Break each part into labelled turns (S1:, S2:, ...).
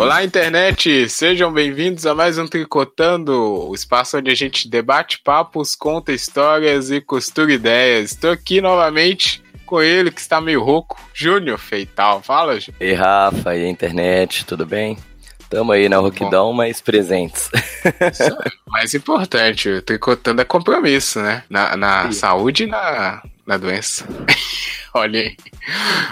S1: Olá, internet! Sejam bem-vindos a mais um Tricotando, o espaço onde a gente debate papos, conta histórias e costura ideias. Estou aqui novamente com ele, que está meio rouco, Júnior Feital. Fala, Júnior.
S2: Ei, Rafa, e a internet, tudo bem? Tamo aí na roquidão, mas presentes.
S1: Isso é mais importante, o Tricotando é compromisso, né? Na, na saúde e na, na doença. Olha aí.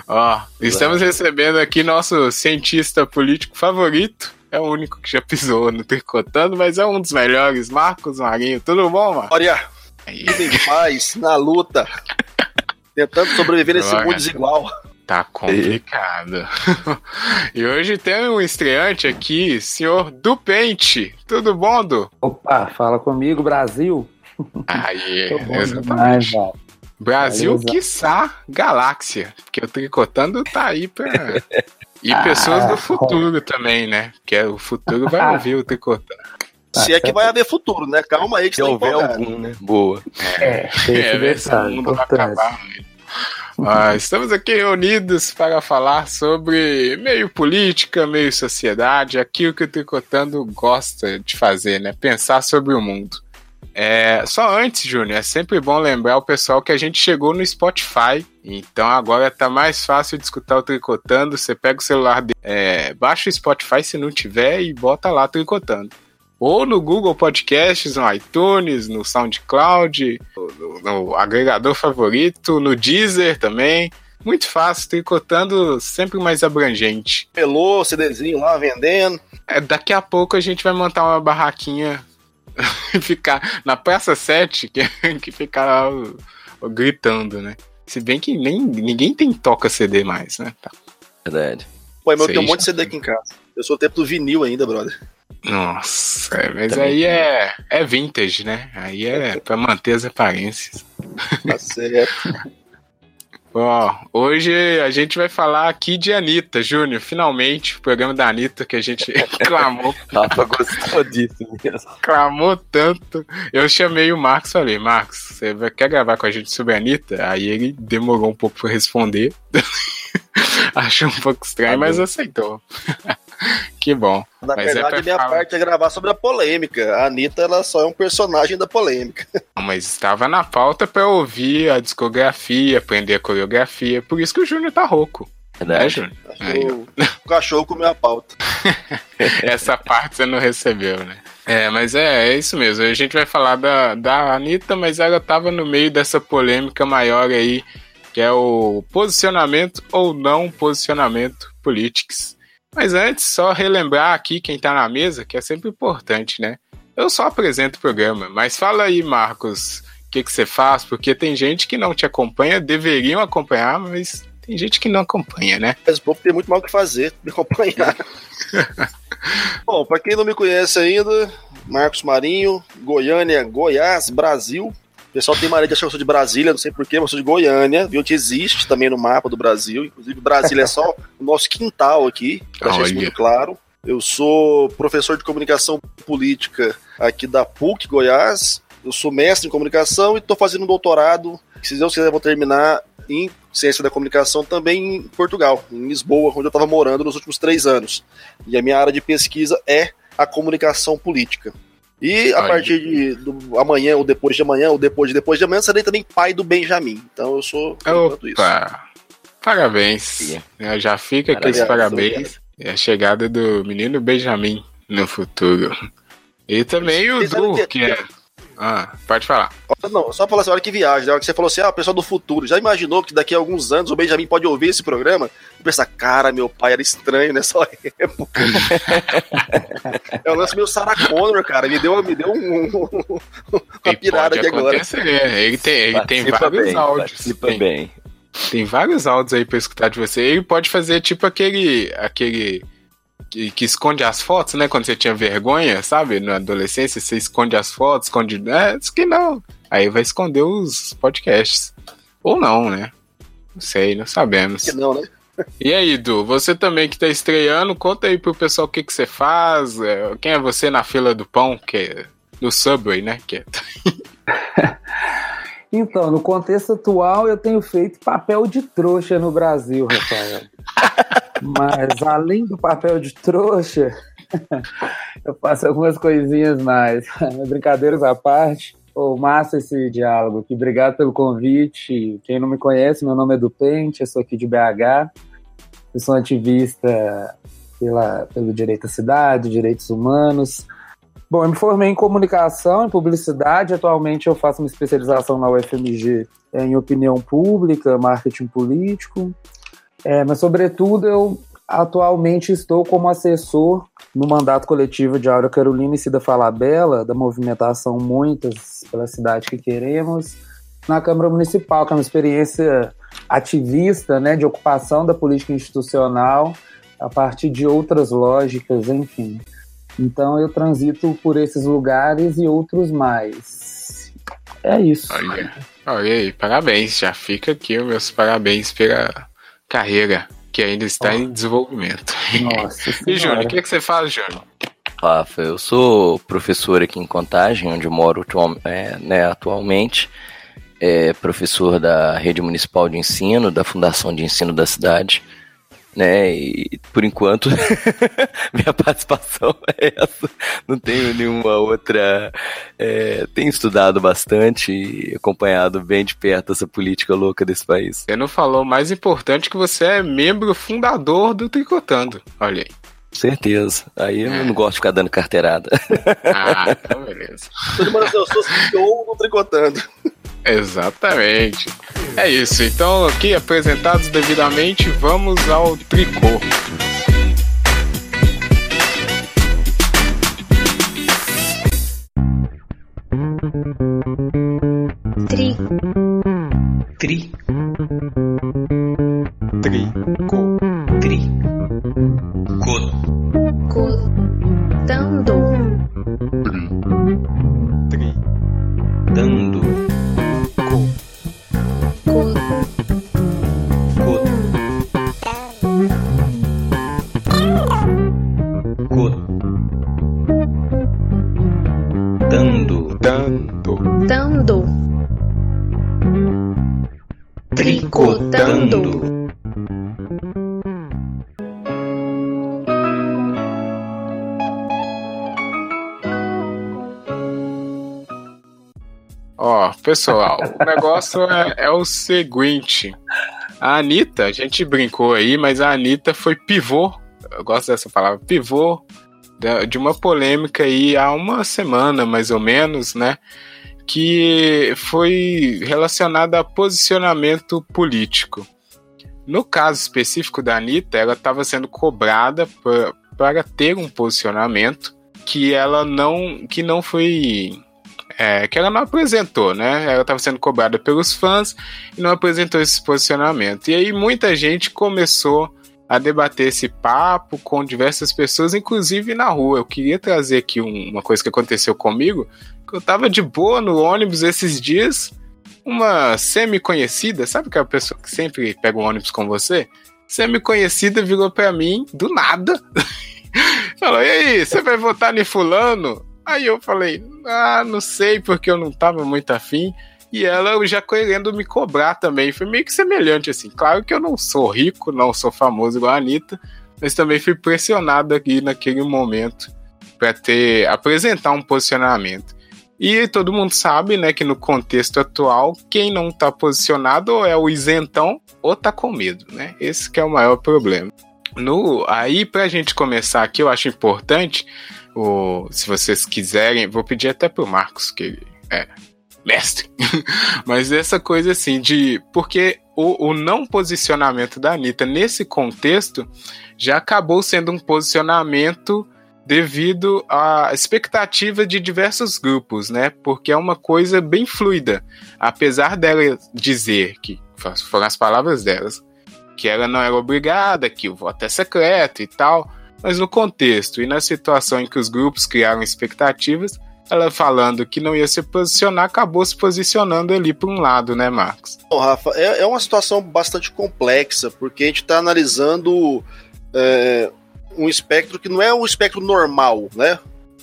S1: Ó, estamos recebendo aqui nosso cientista político favorito. É o único que já pisou no Tricotando, mas é um dos melhores. Marcos Marinho, tudo bom, mano?
S3: Olha, tudo em paz, na luta. Tentando sobreviver nesse mundo desigual.
S1: Tá complicado. e hoje tem um estreante aqui, senhor do Pente. Tudo bom, Du?
S4: Opa, fala comigo, Brasil.
S1: Aí, exatamente. Demais, Brasil, Beleza. quiçá, galáxia. Porque o Tricotando tá aí pra. E ah, pessoas do futuro também, né? Que o futuro vai ouvir o Tricotando.
S3: Se é que vai haver futuro, né? Calma aí que
S2: Se tá houver algum, né? Boa.
S1: É, é, é esse mundo vai acabar. Ah, estamos aqui reunidos para falar sobre meio política, meio sociedade, aquilo que o Tricotando gosta de fazer, né? Pensar sobre o mundo. É, só antes, Júnior, é sempre bom lembrar o pessoal que a gente chegou no Spotify. Então agora tá mais fácil de escutar o Tricotando. Você pega o celular, é, baixa o Spotify se não tiver e bota lá Tricotando. Ou no Google Podcasts, no iTunes, no SoundCloud, no, no agregador favorito, no Deezer também. Muito fácil, tricotando sempre mais abrangente.
S3: Pelou, CDzinho lá vendendo.
S1: É, daqui a pouco a gente vai montar uma barraquinha ficar na Praça 7, que, que ficar gritando, né? Se bem que nem, ninguém tem toca CD mais, né? Tá.
S2: Verdade.
S3: Pô, mas eu tenho um monte de CD aqui em casa. Eu sou o tempo do vinil ainda, brother.
S1: Nossa, é, mas Também aí é, é vintage, né? Aí é pra manter as aparências.
S3: Tá certo.
S1: Ó, hoje a gente vai falar aqui de Anitta, Júnior. Finalmente, o programa da Anitta que a gente clamou.
S2: Rafa gostou disso mesmo.
S1: Clamou tanto. Eu chamei o Marcos e falei, Marcos, você quer gravar com a gente sobre a Anitta? Aí ele demorou um pouco pra responder. Achou um pouco estranho, tá mas aceitou. que bom.
S3: Na
S1: Mas é
S3: verdade, é minha falar... parte é gravar sobre a polêmica. A Anitta, ela só é um personagem da polêmica.
S1: Mas estava na pauta para ouvir a discografia, aprender a coreografia. Por isso que o Júnior tá rouco.
S2: É, Júnior?
S3: O cachorro comeu a pauta.
S1: Essa parte você não recebeu, né? É, mas é, é isso mesmo. A gente vai falar da, da Anitta, mas ela tava no meio dessa polêmica maior aí, que é o posicionamento ou não posicionamento políticos mas antes, só relembrar aqui quem tá na mesa, que é sempre importante, né? Eu só apresento o programa, mas fala aí, Marcos, o que, que você faz, porque tem gente que não te acompanha, deveriam acompanhar, mas tem gente que não acompanha, né?
S3: Mas o povo tem muito mal o que fazer, me acompanhar. Bom, para quem não me conhece ainda, Marcos Marinho, Goiânia, Goiás, Brasil. O pessoal tem maneira de achar que eu sou de Brasília, não sei porquê, mas eu sou de Goiânia, viu? Que existe também no mapa do Brasil. Inclusive, Brasília é só o nosso quintal aqui, pra deixar isso muito claro. Eu sou professor de comunicação política aqui da PUC Goiás. Eu sou mestre em comunicação e estou fazendo um doutorado, se Deus quiser vou terminar em ciência da comunicação também em Portugal, em Lisboa, onde eu estava morando nos últimos três anos. E a minha área de pesquisa é a comunicação política. E a Ai, partir de do, amanhã, ou depois de amanhã, ou depois de depois de amanhã, serei também pai do Benjamin. Então eu sou
S1: Opa. isso. Parabéns. Já fica aqui os parabéns. É a chegada do menino Benjamin no futuro. E também o Du, que é ah, pode falar.
S3: Não, só falar assim, olha que viagem, né? que você falou assim, ah, pessoal do futuro, já imaginou que daqui a alguns anos o Benjamin pode ouvir esse programa e pensar, cara, meu pai era estranho nessa época. é um lance meio Sarah Connor, cara, me deu, me deu um, um, uma pirada aqui agora.
S1: Ele tem, ele tem vários bem, áudios.
S2: Tem, bem.
S1: tem vários áudios aí pra escutar de você. Ele pode fazer tipo aquele... aquele que, que, esconde as fotos, né? Quando você tinha vergonha, sabe? Na adolescência, você esconde as fotos, esconde. É, diz que não. Aí vai esconder os podcasts. Ou não, né? Não sei, não sabemos.
S3: Que não, né?
S1: E aí, Du, você também que tá estreando, conta aí pro pessoal o que, que você faz. É, quem é você na fila do pão, que é do Subway, né? Que é...
S4: Então, no contexto atual, eu tenho feito papel de trouxa no Brasil, Rafael. Mas além do papel de trouxa, eu faço algumas coisinhas mais. Brincadeiras à parte. Oh, massa esse diálogo aqui. Obrigado pelo convite. Quem não me conhece, meu nome é do Pente, eu sou aqui de BH. Eu sou ativista pela, pelo direito à cidade, direitos humanos. Bom, eu me formei em comunicação, em publicidade. Atualmente eu faço uma especialização na UFMG em opinião pública, marketing político. É, mas, sobretudo, eu atualmente estou como assessor no mandato coletivo de Aura Carolina e Cida Falabella, da movimentação Muitas pela Cidade que Queremos, na Câmara Municipal, que é uma experiência ativista, né, de ocupação da política institucional a partir de outras lógicas, enfim. Então eu transito por esses lugares e outros mais. É isso.
S1: Olha, olha aí, parabéns. Já fica aqui os meus parabéns pela carreira que ainda está oh. em desenvolvimento. Nossa. e Júnior, o que, é que você faz, Júnior?
S2: Rafa, eu sou professor aqui em Contagem, onde eu moro é, né, atualmente. É professor da Rede Municipal de Ensino, da Fundação de Ensino da cidade né? E por enquanto minha participação é essa. Não tenho nenhuma outra. É, tenho estudado bastante e acompanhado bem de perto essa política louca desse país.
S1: Você não falou mais importante que você é membro fundador do Tricotando. Olha aí.
S2: Certeza. Aí eu é. não gosto de ficar dando carteirada.
S1: Ah, então beleza.
S3: Todo mundo eu sou CEO no Tricotando.
S1: Exatamente. É isso. Então, aqui apresentados devidamente, vamos ao tricô.
S5: Tri. Tri.
S1: Pessoal, o negócio é, é, o seguinte. A Anitta, a gente brincou aí, mas a Anitta foi pivô. Eu gosto dessa palavra, pivô de uma polêmica aí há uma semana, mais ou menos, né? que foi relacionada a posicionamento político. No caso específico da Anitta, ela estava sendo cobrada para ter um posicionamento que ela não, que não foi, é, que ela não apresentou, né? Ela estava sendo cobrada pelos fãs e não apresentou esse posicionamento. E aí muita gente começou a debater esse papo com diversas pessoas, inclusive na rua. Eu queria trazer aqui um, uma coisa que aconteceu comigo, que eu tava de boa no ônibus esses dias, uma semi-conhecida, sabe aquela pessoa que sempre pega um ônibus com você? Semi-conhecida virou para mim, do nada, falou, e aí, você vai votar em fulano? Aí eu falei, ah, não sei, porque eu não tava muito afim e ela já querendo me cobrar também. Foi meio que semelhante, assim. Claro que eu não sou rico, não sou famoso igual a Anitta, mas também fui pressionado aqui naquele momento para ter apresentar um posicionamento. E todo mundo sabe, né, que no contexto atual, quem não está posicionado ou é o isentão ou tá com medo, né? Esse que é o maior problema. No, aí, para a gente começar aqui, eu acho importante, o, se vocês quiserem, vou pedir até pro Marcos, que ele é mestre. Mas essa coisa assim de. Porque o, o, não posicionamento da Anitta nesse contexto já acabou sendo um posicionamento devido à expectativa de diversos grupos, né? Porque é uma coisa bem fluida. Apesar dela dizer que, foram as palavras delas, que ela não era obrigada, que o voto é secreto e tal, mas no contexto e na situação em que os grupos criaram expectativas, ela falando que não ia se posicionar, acabou se posicionando ali para um lado, né, Marcos?
S3: Bom, Rafa, é, é, uma situação bastante complexa, porque a gente está analisando é, um espectro que não é um espectro normal, né?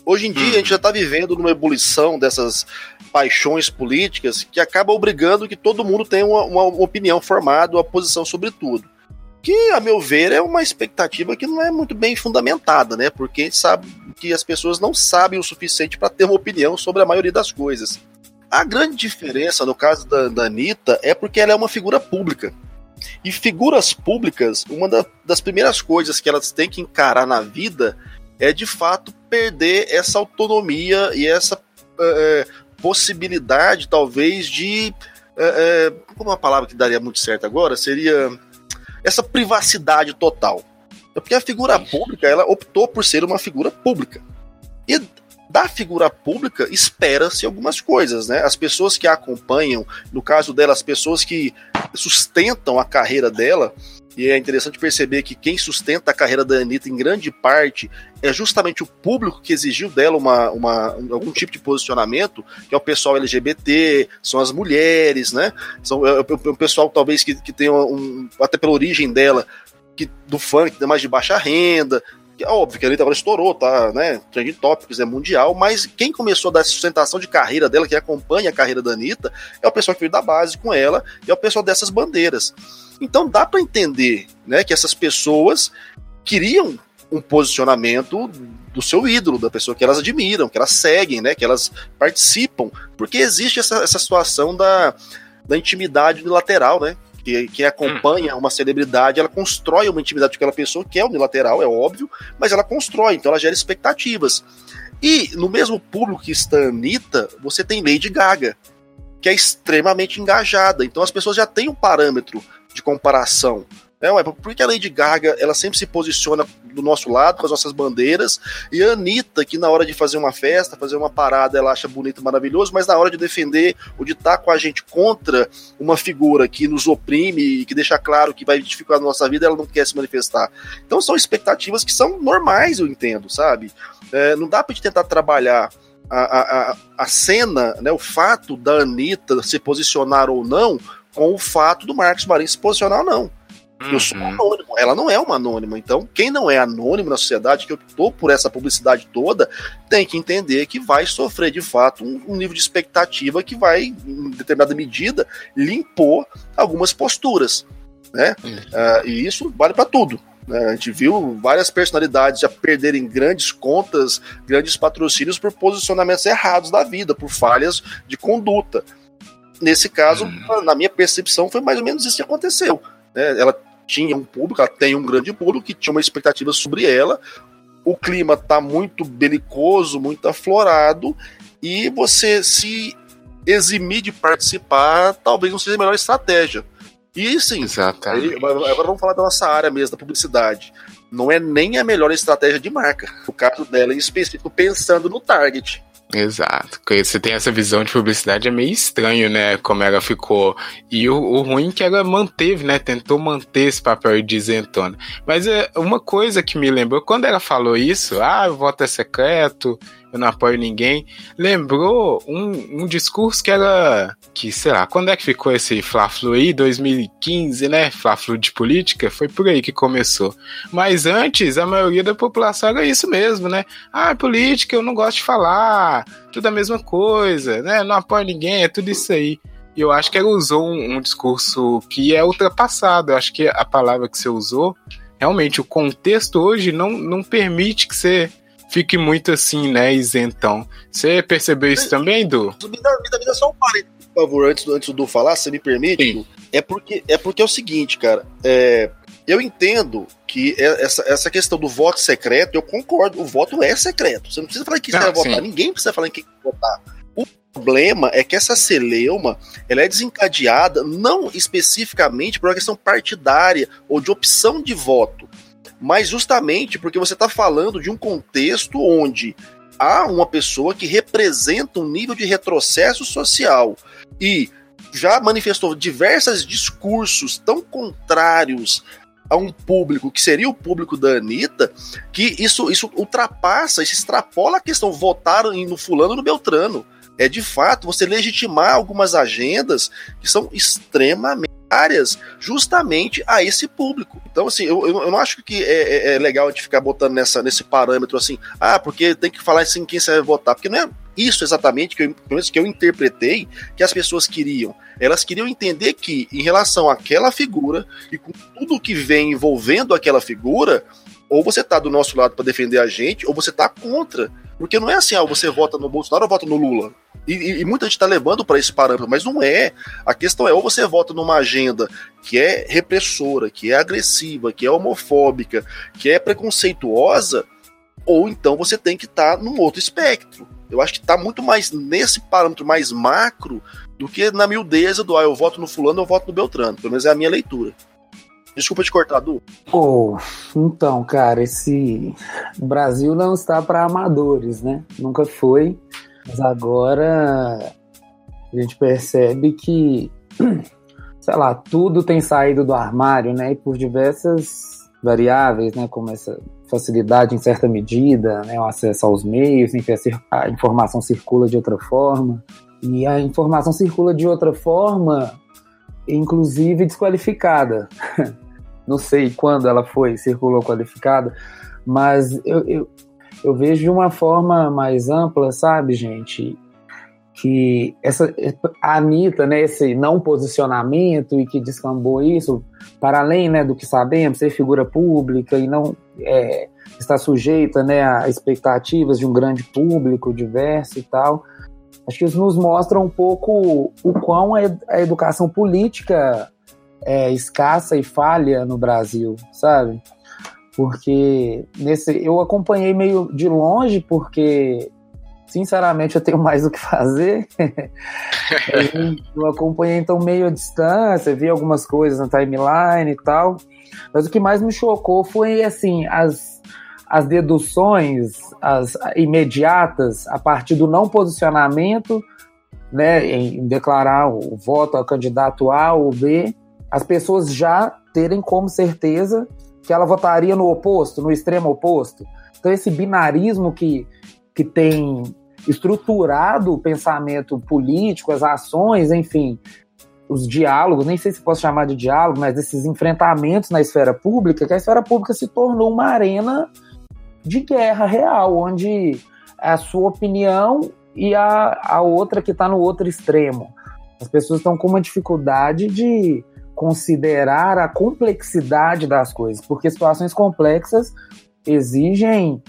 S3: Hoje em dia, hum. a gente já está vivendo numa ebulição dessas paixões políticas que acaba obrigando que todo mundo tenha uma, uma opinião formada, uma posição sobre tudo. Que, a meu ver, é uma expectativa que não é muito bem fundamentada, né? Porque a gente sabe que as pessoas não sabem o suficiente para ter uma opinião sobre a maioria das coisas. A grande diferença no caso da, da Anitta é porque ela é uma figura pública. E figuras públicas, uma da, das primeiras coisas que elas têm que encarar na vida é de fato perder essa autonomia e essa é, possibilidade, talvez, de. É, como uma palavra que daria muito certo agora seria essa privacidade total. Porque a figura pública ela optou por ser uma figura pública. E da figura pública espera-se algumas coisas, né? As pessoas que a acompanham, no caso dela, as pessoas que sustentam a carreira dela, e é interessante perceber que quem sustenta a carreira da Anitta em grande parte é justamente o público que exigiu dela uma, uma, algum tipo de posicionamento, que é o pessoal LGBT, são as mulheres, né? São é, é, é o pessoal talvez que, que tem um, até pela origem dela, que, do funk, mais de baixa renda, é óbvio que a Anitta agora estourou, tá, né? Trending Topics é mundial, mas quem começou a dar sustentação de carreira dela, que acompanha a carreira da Anitta, é o pessoal que veio da base com ela e é o pessoal dessas bandeiras. Então dá para entender, né, que essas pessoas queriam um posicionamento do seu ídolo, da pessoa que elas admiram, que elas seguem, né, que elas participam, porque existe essa, essa situação da, da intimidade unilateral, né? que, que acompanha hum. uma celebridade, ela constrói uma intimidade com aquela pessoa, que é unilateral, é óbvio, mas ela constrói, então ela gera expectativas. E no mesmo público que está a Anitta, você tem Lady Gaga, que é extremamente engajada. Então as pessoas já têm um parâmetro de comparação. É, ué, por que a Lady Gaga ela sempre se posiciona do nosso lado com as nossas bandeiras e a Anitta, que na hora de fazer uma festa, fazer uma parada, ela acha bonito, maravilhoso, mas na hora de defender ou de estar com a gente contra uma figura que nos oprime e que deixa claro que vai dificultar a nossa vida, ela não quer se manifestar. Então são expectativas que são normais, eu entendo, sabe? É, não dá pra gente tentar trabalhar a, a, a cena, né, o fato da Anitta se posicionar ou não com o fato do Marcos Marinho se posicionar ou não. Uhum. Eu sou uhum. anônimo, ela não é uma anônima. Então, quem não é anônimo na sociedade, que optou por essa publicidade toda, tem que entender que vai sofrer de fato um, um nível de expectativa que vai, em determinada medida, limpor algumas posturas. Né? Uhum. Uh, e isso vale para tudo. Né? A gente viu várias personalidades já perderem grandes contas, grandes patrocínios por posicionamentos errados da vida, por falhas de conduta. Nesse caso, uhum. na minha percepção, foi mais ou menos isso que aconteceu. Né? Ela tinha um público, ela tem um grande público que tinha uma expectativa sobre ela. O clima tá muito belicoso, muito aflorado, e você se eximir de participar talvez não seja a melhor estratégia. E sim, Exatamente. agora vamos falar da nossa área mesmo, da publicidade. Não é nem a melhor estratégia de marca. O caso dela em específico, pensando no target.
S1: Exato. Porque você tem essa visão de publicidade, é meio estranho, né? Como ela ficou. E o, o ruim é que ela manteve, né? Tentou manter esse papel de isentona. Mas é uma coisa que me lembrou, quando ela falou isso, ah, o voto é secreto, eu não apoio ninguém, lembrou um, um discurso que era, que sei lá, quando é que ficou esse Fla-Flu aí? 2015, né? Fla-Flu de política, foi por aí que começou. Mas antes, a maioria da população era isso mesmo, né? Ah, política, eu não gosto de falar, tudo a mesma coisa, né? Não apoio ninguém, é tudo isso aí. E eu acho que ela usou um, um discurso que é ultrapassado. Eu acho que a palavra que você usou, realmente, o contexto hoje não, não permite que você fique muito assim, né, isentão. Você percebeu isso também, Du?
S3: Me dá, me dá, só um parênteses, por favor, antes, antes do Du falar, se me permite. É porque, é porque é o seguinte, cara. É, eu entendo que é, essa, essa questão do voto secreto, eu concordo, o voto é secreto. Você não precisa falar em quem você vai votar, ninguém precisa falar em quem votar. O problema é que essa celeuma ela é desencadeada não especificamente por uma questão partidária ou de opção de voto, mas justamente porque você está falando de um contexto onde há uma pessoa que representa um nível de retrocesso social e já manifestou diversos discursos tão contrários a um público que seria o público da Anitta, que isso, isso ultrapassa, isso extrapola a questão votaram no fulano no Beltrano. É de fato você legitimar algumas agendas que são extremamente áreas justamente a esse público. Então, assim, eu, eu não acho que é, é, é legal a gente ficar botando nessa, nesse parâmetro assim, ah, porque tem que falar assim quem você vai votar, porque não é isso exatamente que eu, que eu interpretei que as pessoas queriam. Elas queriam entender que, em relação àquela figura e com tudo que vem envolvendo aquela figura, ou você tá do nosso lado para defender a gente, ou você tá contra. Porque não é assim, ah, você vota no Bolsonaro ou vota no Lula. E, e, e muita gente está levando para esse parâmetro, mas não é. A questão é, ou você vota numa agenda que é repressora, que é agressiva, que é homofóbica, que é preconceituosa, ou então você tem que estar tá num outro espectro. Eu acho que está muito mais nesse parâmetro mais macro do que na miudeza do ah, eu voto no fulano, eu voto no Beltrano. Pelo menos é a minha leitura. Desculpa te cortar, Du.
S4: Oh, então, cara, esse Brasil não está para amadores, né? Nunca foi. Mas agora a gente percebe que, sei lá, tudo tem saído do armário, né? E por diversas variáveis, né? Como essa facilidade em certa medida, né? O acesso aos meios, enfim, a informação circula de outra forma. E a informação circula de outra forma, inclusive desqualificada. Não sei quando ela foi, circulou qualificada, mas eu, eu, eu vejo de uma forma mais ampla, sabe, gente? Que essa, a Anitta, né, esse não posicionamento e que descambou isso, para além né, do que sabemos, ser figura pública e não é, estar sujeita né, a expectativas de um grande público diverso e tal, acho que isso nos mostra um pouco o quão a educação política é escassa e falha no Brasil, sabe? Porque nesse eu acompanhei meio de longe porque sinceramente eu tenho mais o que fazer. eu acompanhei então meio à distância, vi algumas coisas na timeline e tal. Mas o que mais me chocou foi assim, as as deduções as imediatas a partir do não posicionamento, né, em declarar o voto ao candidato A ou B, as pessoas já terem como certeza que ela votaria no oposto, no extremo oposto. Então, esse binarismo que, que tem estruturado o pensamento político, as ações, enfim, os diálogos, nem sei se posso chamar de diálogo, mas esses enfrentamentos na esfera pública, que a esfera pública se tornou uma arena de guerra real, onde a sua opinião e a, a outra que está no outro extremo. As pessoas estão com uma dificuldade de considerar a complexidade das coisas, porque situações complexas exigem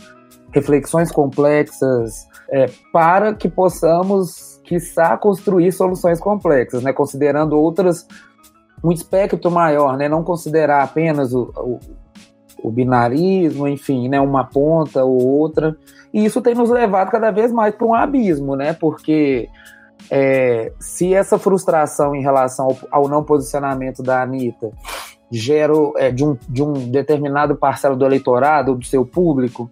S4: reflexões complexas é, para que possamos, quiçá, construir soluções complexas, né? considerando outras, um espectro maior, né? não considerar apenas o, o, o binarismo, enfim, né? uma ponta ou outra. E isso tem nos levado cada vez mais para um abismo, né? porque é, se essa frustração em relação ao, ao, não posicionamento da Anitta gera é, de, um, de um determinado parcela do eleitorado, do seu público,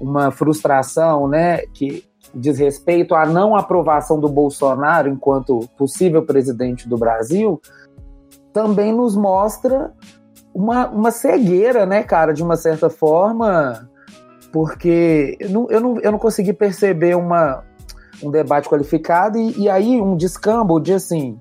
S4: uma frustração né, que diz respeito à não aprovação do Bolsonaro enquanto possível presidente do Brasil, também nos mostra uma, uma cegueira, né, cara, de uma certa forma, porque eu não, eu não, eu não consegui perceber uma, um debate qualificado e, e aí um descambo de assim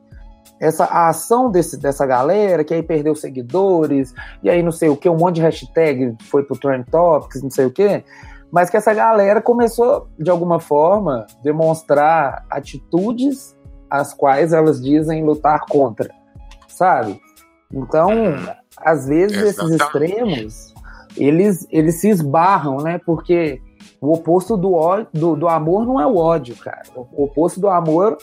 S4: essa a ação desse, dessa galera que aí perdeu seguidores e aí não sei o que um monte de hashtag foi pro Trend Topics não sei o que mas que essa galera começou de alguma forma demonstrar atitudes as quais elas dizem lutar contra sabe então às vezes Exatamente. esses extremos eles eles se esbarram né porque o oposto do, do, do amor não é o ódio, cara. O oposto do amor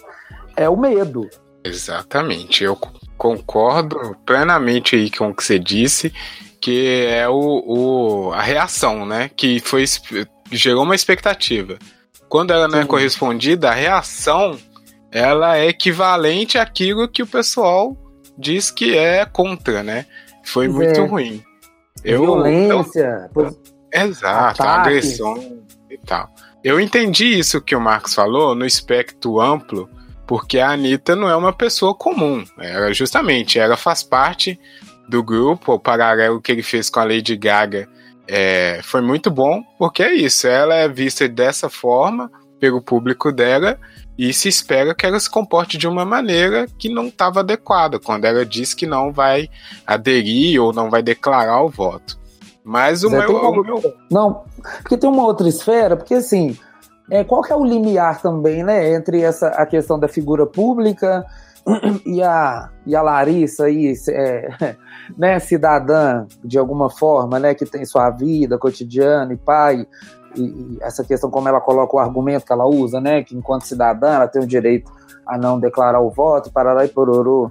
S4: é o medo.
S1: Exatamente. Eu concordo plenamente aí com o que você disse, que é o, o a reação, né? Que foi gerou uma expectativa. Quando ela não é correspondida, a reação ela é equivalente àquilo que o pessoal diz que é contra, né? Foi muito é. ruim.
S4: Eu, Violência. Eu,
S1: exato, agressão e tal. Eu entendi isso que o Marcos falou no espectro amplo, porque a Anitta não é uma pessoa comum. Ela justamente, ela faz parte do grupo, o paralelo que ele fez com a Lady Gaga é, foi muito bom, porque é isso, ela é vista dessa forma pelo público dela, e se espera que ela se comporte de uma maneira que não estava adequada, quando ela diz que não vai aderir ou não vai declarar o voto. Mas o, meu,
S4: uma... o meu. Não, porque tem uma outra esfera, porque assim, é, qual que é o limiar também, né, entre essa, a questão da figura pública e a, e a Larissa aí, é, né, cidadã de alguma forma, né, que tem sua vida cotidiana e pai, e, e, essa questão como ela coloca o argumento que ela usa, né, que enquanto cidadã ela tem o direito a não declarar o voto, parará e pororô.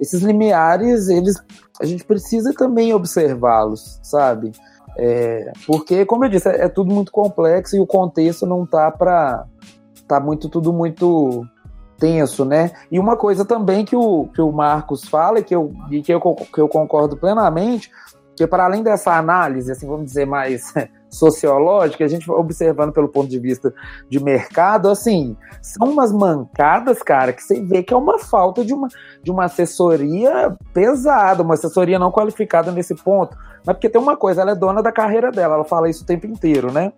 S4: Esses limiares, eles, a gente precisa também observá-los, sabe? É, porque, como eu disse, é, é, tudo muito complexo e o contexto não tá para tá muito tudo muito tenso, né? E uma coisa também que o, que o Marcos fala e que eu, e que eu, que eu concordo plenamente, que para além dessa análise, assim, vamos dizer, mais sociológica, a gente observando pelo ponto de vista de mercado, assim, são umas mancadas, cara, que você vê que é uma falta de uma, de uma assessoria pesada, uma assessoria não qualificada nesse ponto. Mas porque tem uma coisa, ela é dona da carreira dela, ela fala isso o tempo inteiro, né?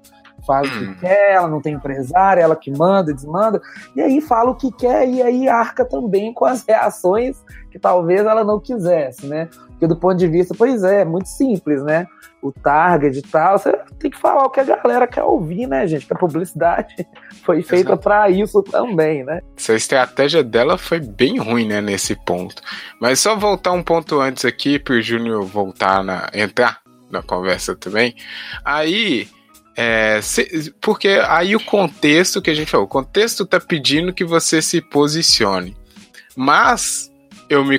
S4: Faz o que hum. quer, ela não tem empresário, ela que manda, desmanda, e aí fala o que quer e aí arca também com as reações que talvez ela não quisesse, né? Porque do ponto de vista, pois é, é muito simples, né? O target e tal, você tem que falar o que a galera quer ouvir, né, gente? Que a publicidade foi feita para isso também, né?
S1: Essa estratégia dela foi bem ruim, né, nesse ponto. Mas só voltar um ponto antes aqui para o Júnior voltar na entrar na conversa também. Aí é, se, porque aí o contexto que a gente falou, o contexto está pedindo que você se posicione. Mas eu me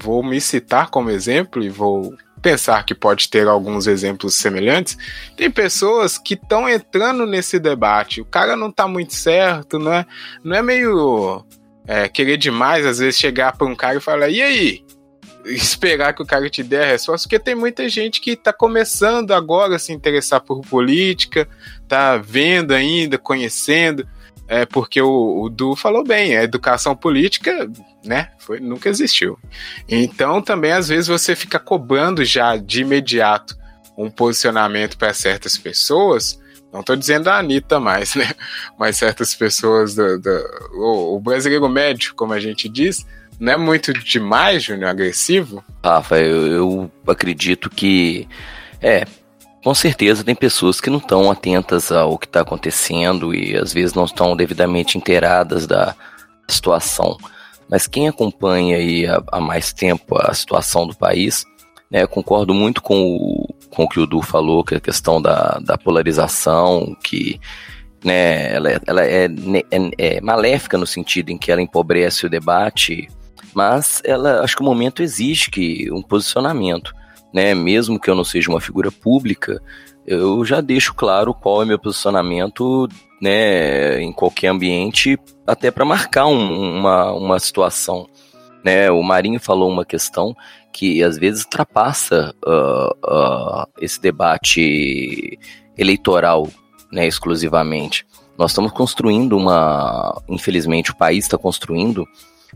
S1: vou me citar como exemplo e vou pensar que pode ter alguns exemplos semelhantes. Tem pessoas que estão entrando nesse debate. O cara não está muito certo, não é, não é meio é, querer demais, às vezes, chegar para um cara e falar: e aí? Esperar que o cara te dê a resposta, porque tem muita gente que está começando agora a se interessar por política, tá vendo ainda, conhecendo, é porque o, o Du falou bem, a educação política, né, foi, nunca existiu. Então também às vezes você fica cobrando já de imediato um posicionamento para certas pessoas, não estou dizendo a Anitta mais, né? Mas certas pessoas do, do o, o brasileiro médio, como a gente diz, não é muito demais, Júnior, agressivo?
S2: Rafa, eu, eu acredito que. É, com certeza tem pessoas que não estão atentas ao que está acontecendo e às vezes não estão devidamente inteiradas da situação. Mas quem acompanha aí há, há mais tempo a situação do país, né, concordo muito com o, com o que o Du falou, que é a questão da, da polarização, que né, ela, ela é, é, é maléfica no sentido em que ela empobrece o debate mas ela, acho que o momento exige que um posicionamento, né? Mesmo que eu não seja uma figura pública, eu já deixo claro qual é meu posicionamento, né? Em qualquer ambiente, até para marcar um, uma, uma situação, né? O Marinho falou uma questão que às vezes ultrapassa uh, uh, esse debate eleitoral, né? Exclusivamente. Nós estamos construindo uma, infelizmente, o país está construindo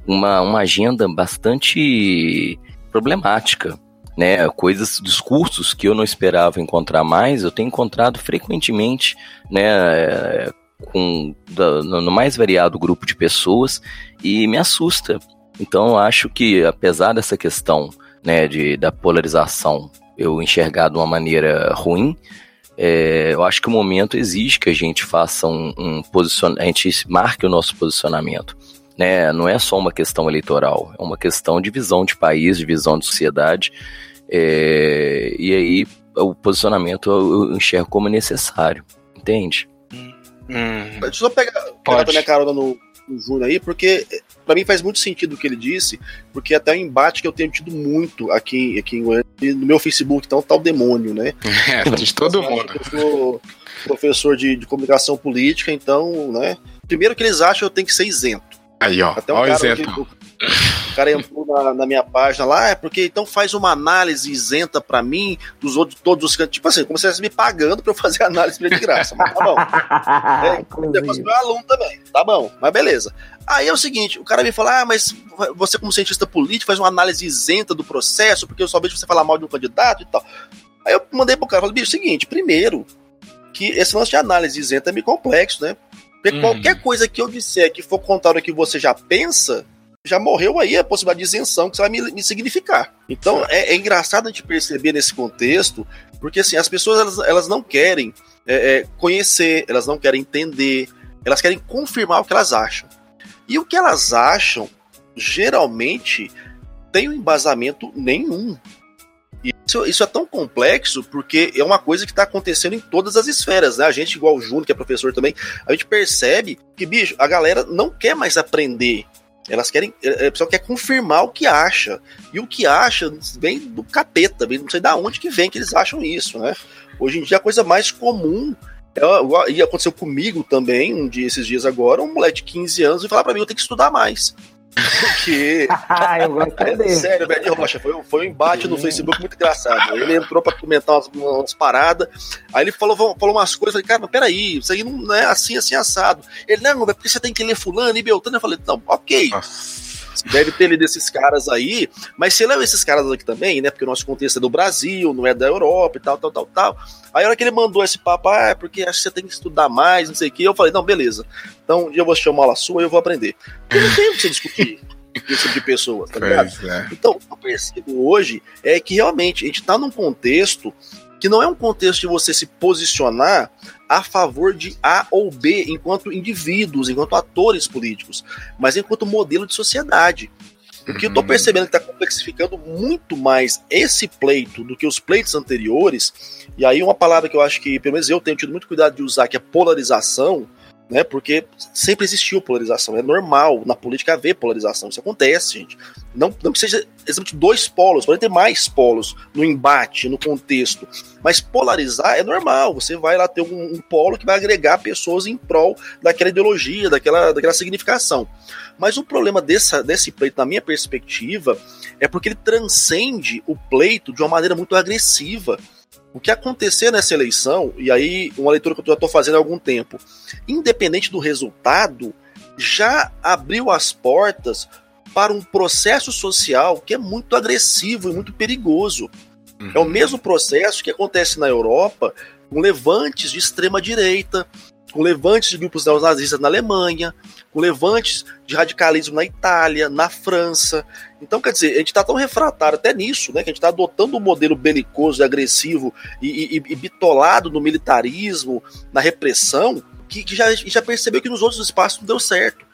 S2: uma, uma agenda bastante problemática. Né, coisas, discursos que eu não esperava encontrar mais, eu tenho encontrado frequentemente, né, com, da, no mais variado grupo de pessoas e me assusta. Então, acho que, apesar dessa questão né, de, da polarização eu enxergar de uma maneira ruim, é, eu acho que o momento exige que a gente faça um, um posicionamento, a gente marque o nosso posicionamento né? Não é só uma questão eleitoral, é uma questão de visão de país, de visão de sociedade. É, e aí o posicionamento eu enxergo como necessário, entende?
S3: Hum. Deixa eu só pegar, pegar também a carona no, no Júnior aí, porque para mim faz muito sentido o que ele disse, porque até o embate que eu tenho tido muito aqui, aqui no meu Facebook, então tá o demônio, né?
S1: É, de todo mundo.
S3: Eu sou professor de, de comunicação política, então, né? Primeiro que eles acham que eu tenho que ser isento.
S1: Aí, ó. Até o, cara, exemplo.
S3: o cara entrou na, na, minha página lá, é porque então faz uma análise isenta para mim dos outros, todos os Tipo assim, como se estivesse me pagando pra eu fazer análise de graça. Mas tá bom. é, depois meu aluno também. Tá bom, mas beleza. Aí é o seguinte, o cara me fala, ah, mas você como cientista político faz uma análise isenta do processo, porque eu só vejo você falar mal de um candidato e tal. Aí eu mandei pro cara, falei, bicho, seguinte, primeiro, que esse lance de análise isenta é meio complexo, né? Porque uhum. qualquer coisa que eu disser que for contrário ao que você já pensa, já morreu aí a possibilidade de isenção que você vai me, me significar. Então é, é, engraçado a gente perceber nesse contexto, porque assim, as pessoas elas, elas não querem é, é, conhecer, elas não querem entender, elas querem confirmar o que elas acham. E o que elas acham, geralmente, tem um embasamento nenhum. Isso, isso, é tão complexo porque é uma coisa que está acontecendo em todas as esferas, né? A gente, igual o Júnior, que é professor também, a gente percebe que, bicho, a galera não quer mais aprender. Elas querem. A pessoa quer confirmar o que acha. E o que acha vem do capeta, vem, não sei da onde que vem que eles acham isso, né? Hoje em dia a coisa mais comum. É, e aconteceu comigo também, um dia, esses dias agora, um moleque de 15 anos e falar para mim: eu tenho que estudar mais. Porque.
S4: Ah, eu gosto
S3: é, Sério, Bad Rocha, foi, foi um embate no Facebook muito engraçado. Ele entrou pra comentar umas, umas paradas, aí ele falou, falou umas coisas, eu falei, cara, mas peraí, isso aí não é assim, assim, assado. Ele, não, é porque você tem que ler fulano e Beltrano. Eu falei, não, ok. Nossa deve ter lido esses caras aí, mas você leu esses caras aqui também, né? Porque o nosso contexto é do Brasil, não é da Europa e tal, tal, tal, tal. Aí a hora que ele mandou esse papo, ah, é porque acho que você tem que estudar mais, não sei o que, eu falei, não, beleza. Então eu vou chamar aula sua e eu vou aprender. Eu não tenho que você discutir esse tipo de pessoa, tá ligado? É. Então, o que eu percebo hoje é que realmente a gente tá num contexto que não é um contexto de você se posicionar a favor de A ou B enquanto indivíduos, enquanto atores políticos, mas enquanto modelo de sociedade. O que eu estou uhum. percebendo que está complexificando muito mais esse pleito do que os pleitos anteriores, e aí uma palavra que eu acho que, pelo menos eu tenho tido muito cuidado de usar, que é polarização, né? Porque sempre existiu polarização, é normal na política haver polarização, isso acontece, gente. Não, não precisa exatamente dois polos, pode ter mais polos no embate, no contexto, mas polarizar é normal. Você vai lá ter um, um polo que vai agregar pessoas em prol daquela ideologia, daquela, daquela significação. Mas o problema dessa, desse pleito, na minha perspectiva, é porque ele transcende o pleito de uma maneira muito agressiva. O que acontecer nessa eleição, e aí uma leitura que eu já estou fazendo há algum tempo, independente do resultado, já abriu as portas para um processo social que é muito agressivo e muito perigoso. Uhum. É o mesmo processo que acontece na Europa com levantes de extrema direita, com levantes de grupos neonazistas na Alemanha, com levantes de radicalismo na Itália, na França. Então, quer dizer, a gente está tão refratário até nisso, né? Que a gente está adotando um modelo belicoso e agressivo e, e, e, bitolado no militarismo, na repressão, que, que já, já percebeu que nos outros espaços não deu certo.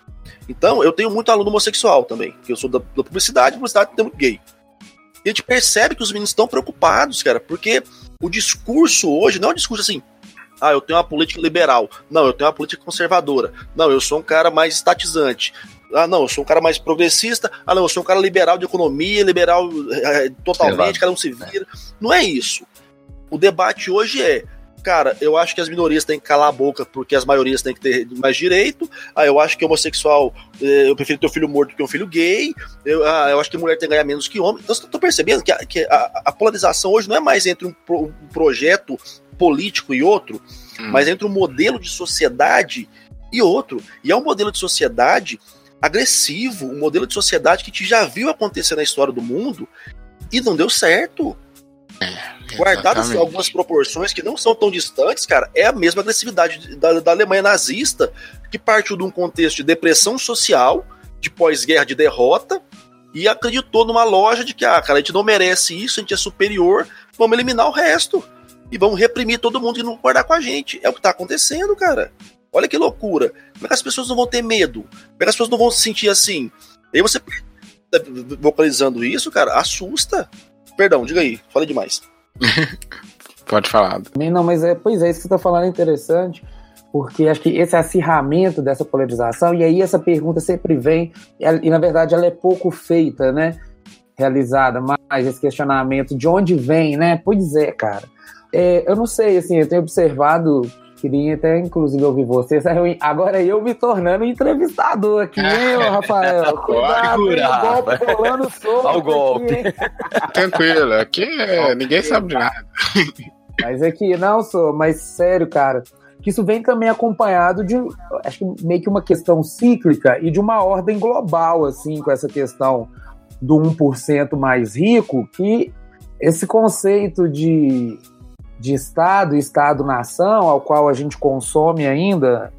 S3: Então, eu tenho muito aluno homossexual também, que eu sou da, da publicidade, publicidade tem muito gay. E a gente percebe que os meninos estão preocupados, cara, porque o discurso hoje não é um discurso assim, ah, eu tenho uma política liberal. Não, eu tenho uma política conservadora. Não, eu sou um cara mais estatizante. Ah, não, eu sou um cara mais progressista. Ah, não, eu sou um cara liberal de economia, liberal é, totalmente, cada um se vira. Não é isso. O debate hoje é cara, eu acho que as minorias têm que calar a boca porque as maiorias têm que ter mais direito. Ah, eu acho que homossexual, eh, eu prefiro ter um filho morto que um filho gay. Eu, ah, eu acho que mulher tem que ganhar menos que homem. Então, eu tô percebendo que, a, que a, a polarização hoje não é mais entre um, pro, um projeto político e outro, hum. mas entre um modelo de sociedade e outro. E é um modelo de sociedade agressivo, um modelo de sociedade que a gente já viu acontecer na história do mundo e não deu certo. É, Guardadas algumas proporções que não são tão distantes, cara, é a mesma agressividade da, da Alemanha nazista, que partiu de um contexto de depressão social, de pós-guerra de derrota, e acreditou numa loja de que, ah, cara, a gente não merece isso, a gente é superior, vamos eliminar o resto. E vamos reprimir todo mundo que não concordar com a gente. É o que tá acontecendo, cara. Olha que loucura. Como é que as pessoas não vão ter medo? Como é que as pessoas não vão se sentir assim? E aí você vocalizando isso, cara, assusta. Perdão, diga aí, falei demais.
S1: Pode falar.
S4: Não, mas é, pois é, isso que você está falando é interessante, porque acho que esse acirramento dessa polarização, e aí essa pergunta sempre vem, e na verdade ela é pouco feita, né? Realizada, mas esse questionamento de onde vem, né? Pois é, cara. É, eu não sei, assim, eu tenho observado Queria até, inclusive, ouvir vocês. Agora eu me tornando entrevistador aqui, hein, Rafael? Cuidado, o golpe rolando solto. Olha o golpe.
S1: Aqui, Tranquilo, aqui é, ninguém sabe de nada.
S4: Mas aqui, não, sou, mas sério, cara, que isso vem também acompanhado de, acho que meio que uma questão cíclica e de uma ordem global, assim, com essa questão do 1% mais rico, que esse conceito de de Estado, Estado-nação, ao qual a gente consome ainda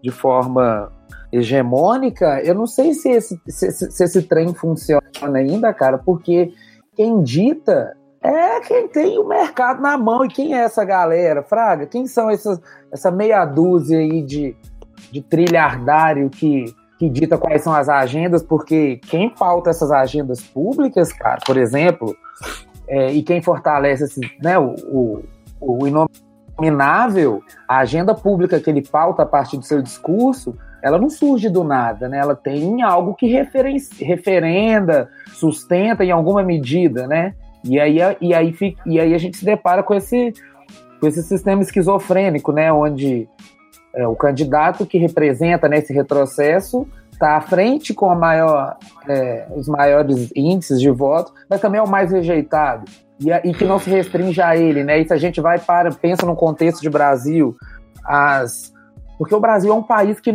S4: de forma hegemônica, eu não sei se esse, se, se esse trem funciona ainda, cara, porque quem dita é quem tem o mercado na mão. E quem é essa galera, Fraga? Quem são essas, essa meia dúzia aí de, de trilhardário que, que dita quais são as agendas? Porque quem pauta essas agendas públicas, cara, por exemplo, é, e quem fortalece esse, né, o, o, o inominável, a agenda pública que ele pauta a partir do seu discurso, ela não surge do nada, né? Ela tem algo que referenda, sustenta em alguma medida, né? E aí, e aí, e aí a gente se depara com esse, com esse sistema esquizofrênico, né? Onde é, o candidato que representa nesse né, retrocesso está à frente com maior, é, os maiores índices de voto, mas também é o mais rejeitado. E, e que não se restringe a ele, né? E se a gente vai para, pensa no contexto de Brasil, as porque o Brasil é um país que,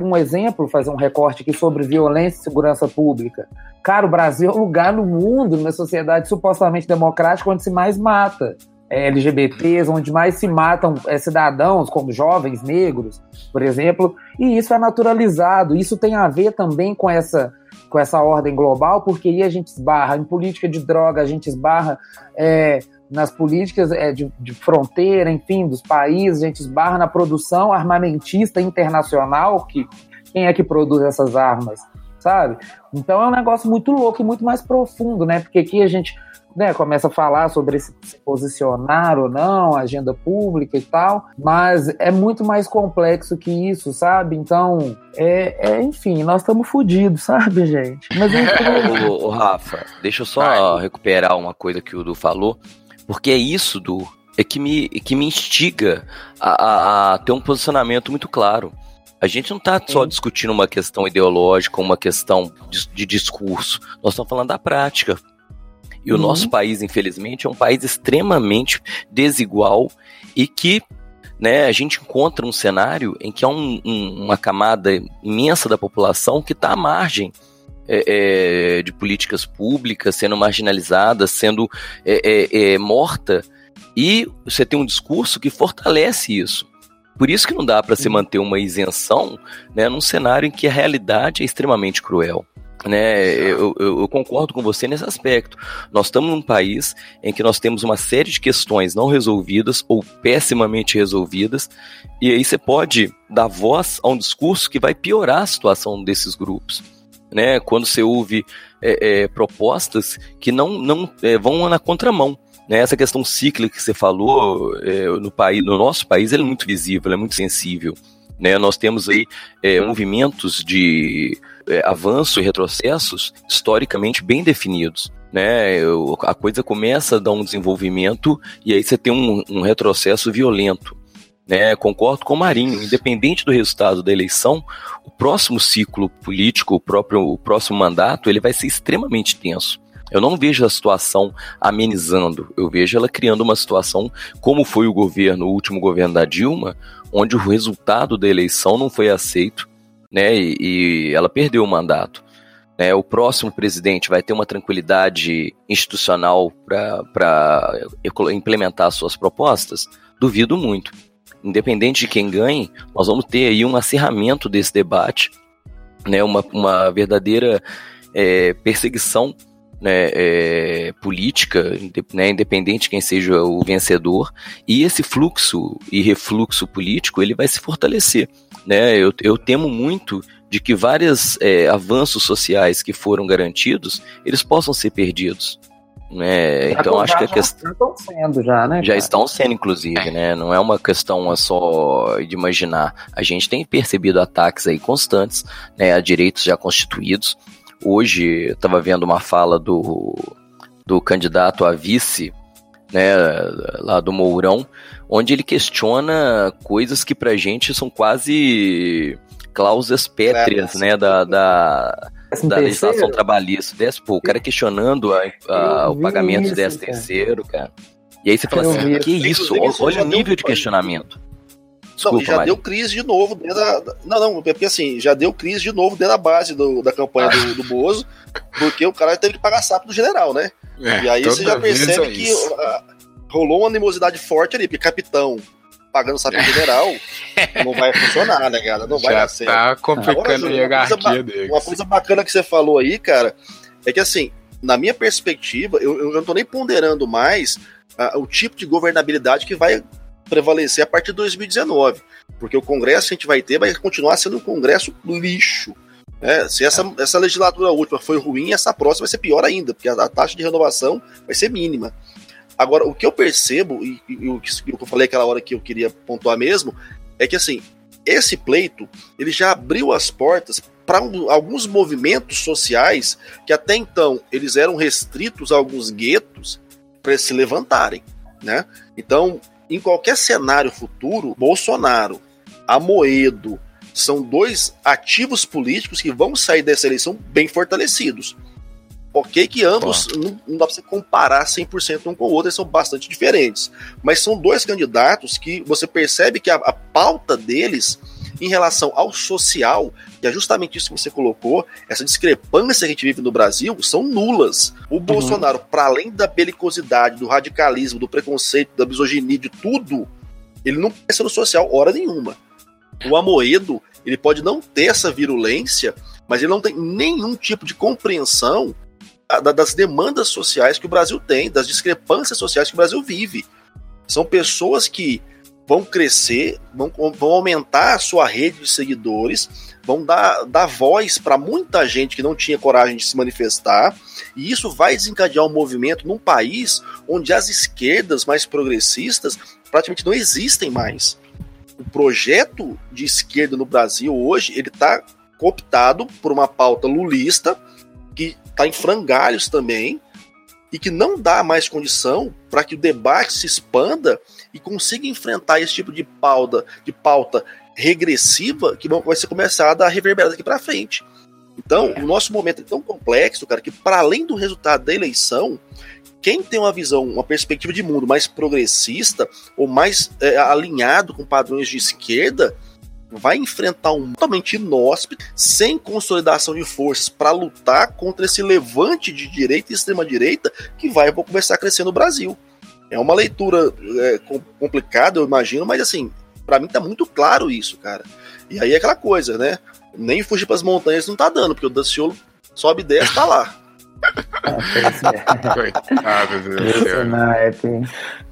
S4: um exemplo, fazer um recorte aqui sobre violência e segurança pública. Cara, o Brasil é um lugar no mundo, numa sociedade supostamente democrática, onde se mais mata é, LGBTs, onde mais se matam é, cidadãos, como jovens negros, por exemplo, e isso é naturalizado. Isso tem a ver também com essa, com essa ordem global, porque aí a gente esbarra em política de droga, a gente esbarra é, nas políticas é, de, de, fronteira, enfim, dos países, a gente esbarra na produção armamentista internacional, que quem é que produz essas armas, sabe? Então é um negócio muito louco e muito mais profundo, né? Porque aqui a gente né, começa a falar sobre se posicionar ou não, agenda pública e tal, mas é muito mais complexo que isso, sabe? Então, é, é enfim, nós estamos fodidos, sabe, gente?
S2: Mas então... ô, ô, Rafa, deixa eu só recuperar uma coisa que o Du falou. Porque é isso, do é que me, que me instiga a, a, a ter um posicionamento muito claro. A gente não está só discutindo uma questão ideológica, uma questão de, de discurso. Nós estamos falando da prática. E o uhum. nosso país, infelizmente, é um país extremamente desigual e que né, a gente encontra um cenário em que há um, um, uma camada imensa da população que está à margem é, é, de políticas públicas, sendo marginalizada, sendo é, é, é, morta, e você tem um discurso que fortalece isso. Por isso que não dá para se manter uma isenção né, num cenário em que a realidade é extremamente cruel. Né, eu, eu, eu, concordo com você nesse aspecto. Nós estamos num país em que nós temos uma série de questões não resolvidas ou pessimamente resolvidas, e aí você pode dar voz a um discurso que vai piorar a situação desses grupos né? Quando você ouve é, é, propostas que não, não é, vão na contramão. Né? Essa questão cíclica que você falou é, no, país, no nosso país é muito visível, é muito sensível. Né? Nós temos aí é, movimentos de é, avanço e retrocessos historicamente bem definidos. Né, a coisa começa a dar um desenvolvimento e aí você tem um, um retrocesso violento. Né, concordo com o Marinho, independente do resultado da eleição, o próximo ciclo político, o, próprio, o próximo mandato, ele vai ser extremamente tenso. Eu não vejo a situação amenizando, eu vejo ela criando uma situação como foi o governo, o último governo da Dilma, onde o resultado da eleição não foi aceito, né, e, e ela perdeu o mandato. Né, o próximo presidente vai ter uma tranquilidade institucional para implementar suas propostas? Duvido muito independente de quem ganhe, nós vamos ter aí um acirramento desse debate, né, uma, uma verdadeira é, perseguição né, é, política, né, independente de quem seja o vencedor, e esse fluxo e refluxo político ele vai se fortalecer. Né? Eu, eu temo muito de que vários é, avanços sociais que foram garantidos eles possam ser perdidos. Né? Então acho que a questão. Já estão sendo, já, né? Já estão sendo, inclusive, né? Não é uma questão só de imaginar. A gente tem percebido ataques aí constantes né, a direitos já constituídos. Hoje eu estava vendo uma fala do, do candidato a vice, né, lá do Mourão, onde ele questiona coisas que pra gente são quase cláusulas pétreas, é, né, da, da da legislação trabalhista. Desce, pô, o cara questionando a, a, o pagamento isso, desse terceiro, cara. E aí você fala assim, que isso? Olha o nível de questionamento.
S3: Desculpa, não, já Maria. deu crise de novo dentro da. Não, não, é porque assim, já deu crise de novo dentro da base do, da campanha do, do Bozo, porque o cara teve que pagar sapo do general, né? É, e aí você já percebe é que uh, rolou uma animosidade forte ali, porque capitão pagando salário general, não vai funcionar, né, cara? Não vai
S1: Já
S3: dar certo.
S1: tá complicando
S3: Agora,
S1: a hierarquia deles.
S3: uma coisa bacana que você falou aí, cara, é que assim, na minha perspectiva, eu, eu não tô nem ponderando mais ah, o tipo de governabilidade que vai prevalecer a partir de 2019. Porque o Congresso que a gente vai ter vai continuar sendo um Congresso lixo. né? se essa, essa legislatura última foi ruim, essa próxima vai ser pior ainda, porque a, a taxa de renovação vai ser mínima. Agora, o que eu percebo, e, e o, que, o que eu falei aquela hora que eu queria pontuar mesmo, é que assim, esse pleito ele já abriu as portas para um, alguns movimentos sociais que até então eles eram restritos a alguns guetos para se levantarem, né? Então, em qualquer cenário futuro, Bolsonaro, Amoedo, são dois ativos políticos que vão sair dessa eleição bem fortalecidos. Ok que ambos não, não dá para você comparar 100% um com o outro, eles são bastante diferentes. Mas são dois candidatos que você percebe que a, a pauta deles em relação ao social, que é justamente isso que você colocou, essa discrepância que a gente vive no Brasil, são nulas. O Bolsonaro, para além da belicosidade, do radicalismo, do preconceito, da misoginia, de tudo, ele não pensa no social hora nenhuma. O Amoedo, ele pode não ter essa virulência, mas ele não tem nenhum tipo de compreensão das demandas sociais que o Brasil tem, das discrepâncias sociais que o Brasil vive. São pessoas que vão crescer, vão, vão aumentar a sua rede de seguidores, vão dar, dar voz para muita gente que não tinha coragem de se manifestar, e isso vai desencadear um movimento num país onde as esquerdas mais progressistas praticamente não existem mais. O projeto de esquerda no Brasil hoje ele está cooptado por uma pauta lulista está em frangalhos também e que não dá mais condição para que o debate se expanda e consiga enfrentar esse tipo de pauta, de pauta regressiva que vai ser começada a reverberar daqui para frente. Então, o nosso momento é tão complexo, cara, que para além do resultado da eleição, quem tem uma visão, uma perspectiva de mundo mais progressista ou mais é, alinhado com padrões de esquerda, vai enfrentar um totalmente inóspito, sem consolidação de forças para lutar contra esse levante de direita e extrema direita que vai começar a crescer no Brasil. É uma leitura é, com- complicada, eu imagino, mas assim, para mim tá muito claro isso, cara. E aí é aquela coisa, né? Nem fugir pras montanhas não tá dando, porque o Daciolo sobe e desce, tá lá.
S1: Coitado do
S4: hein?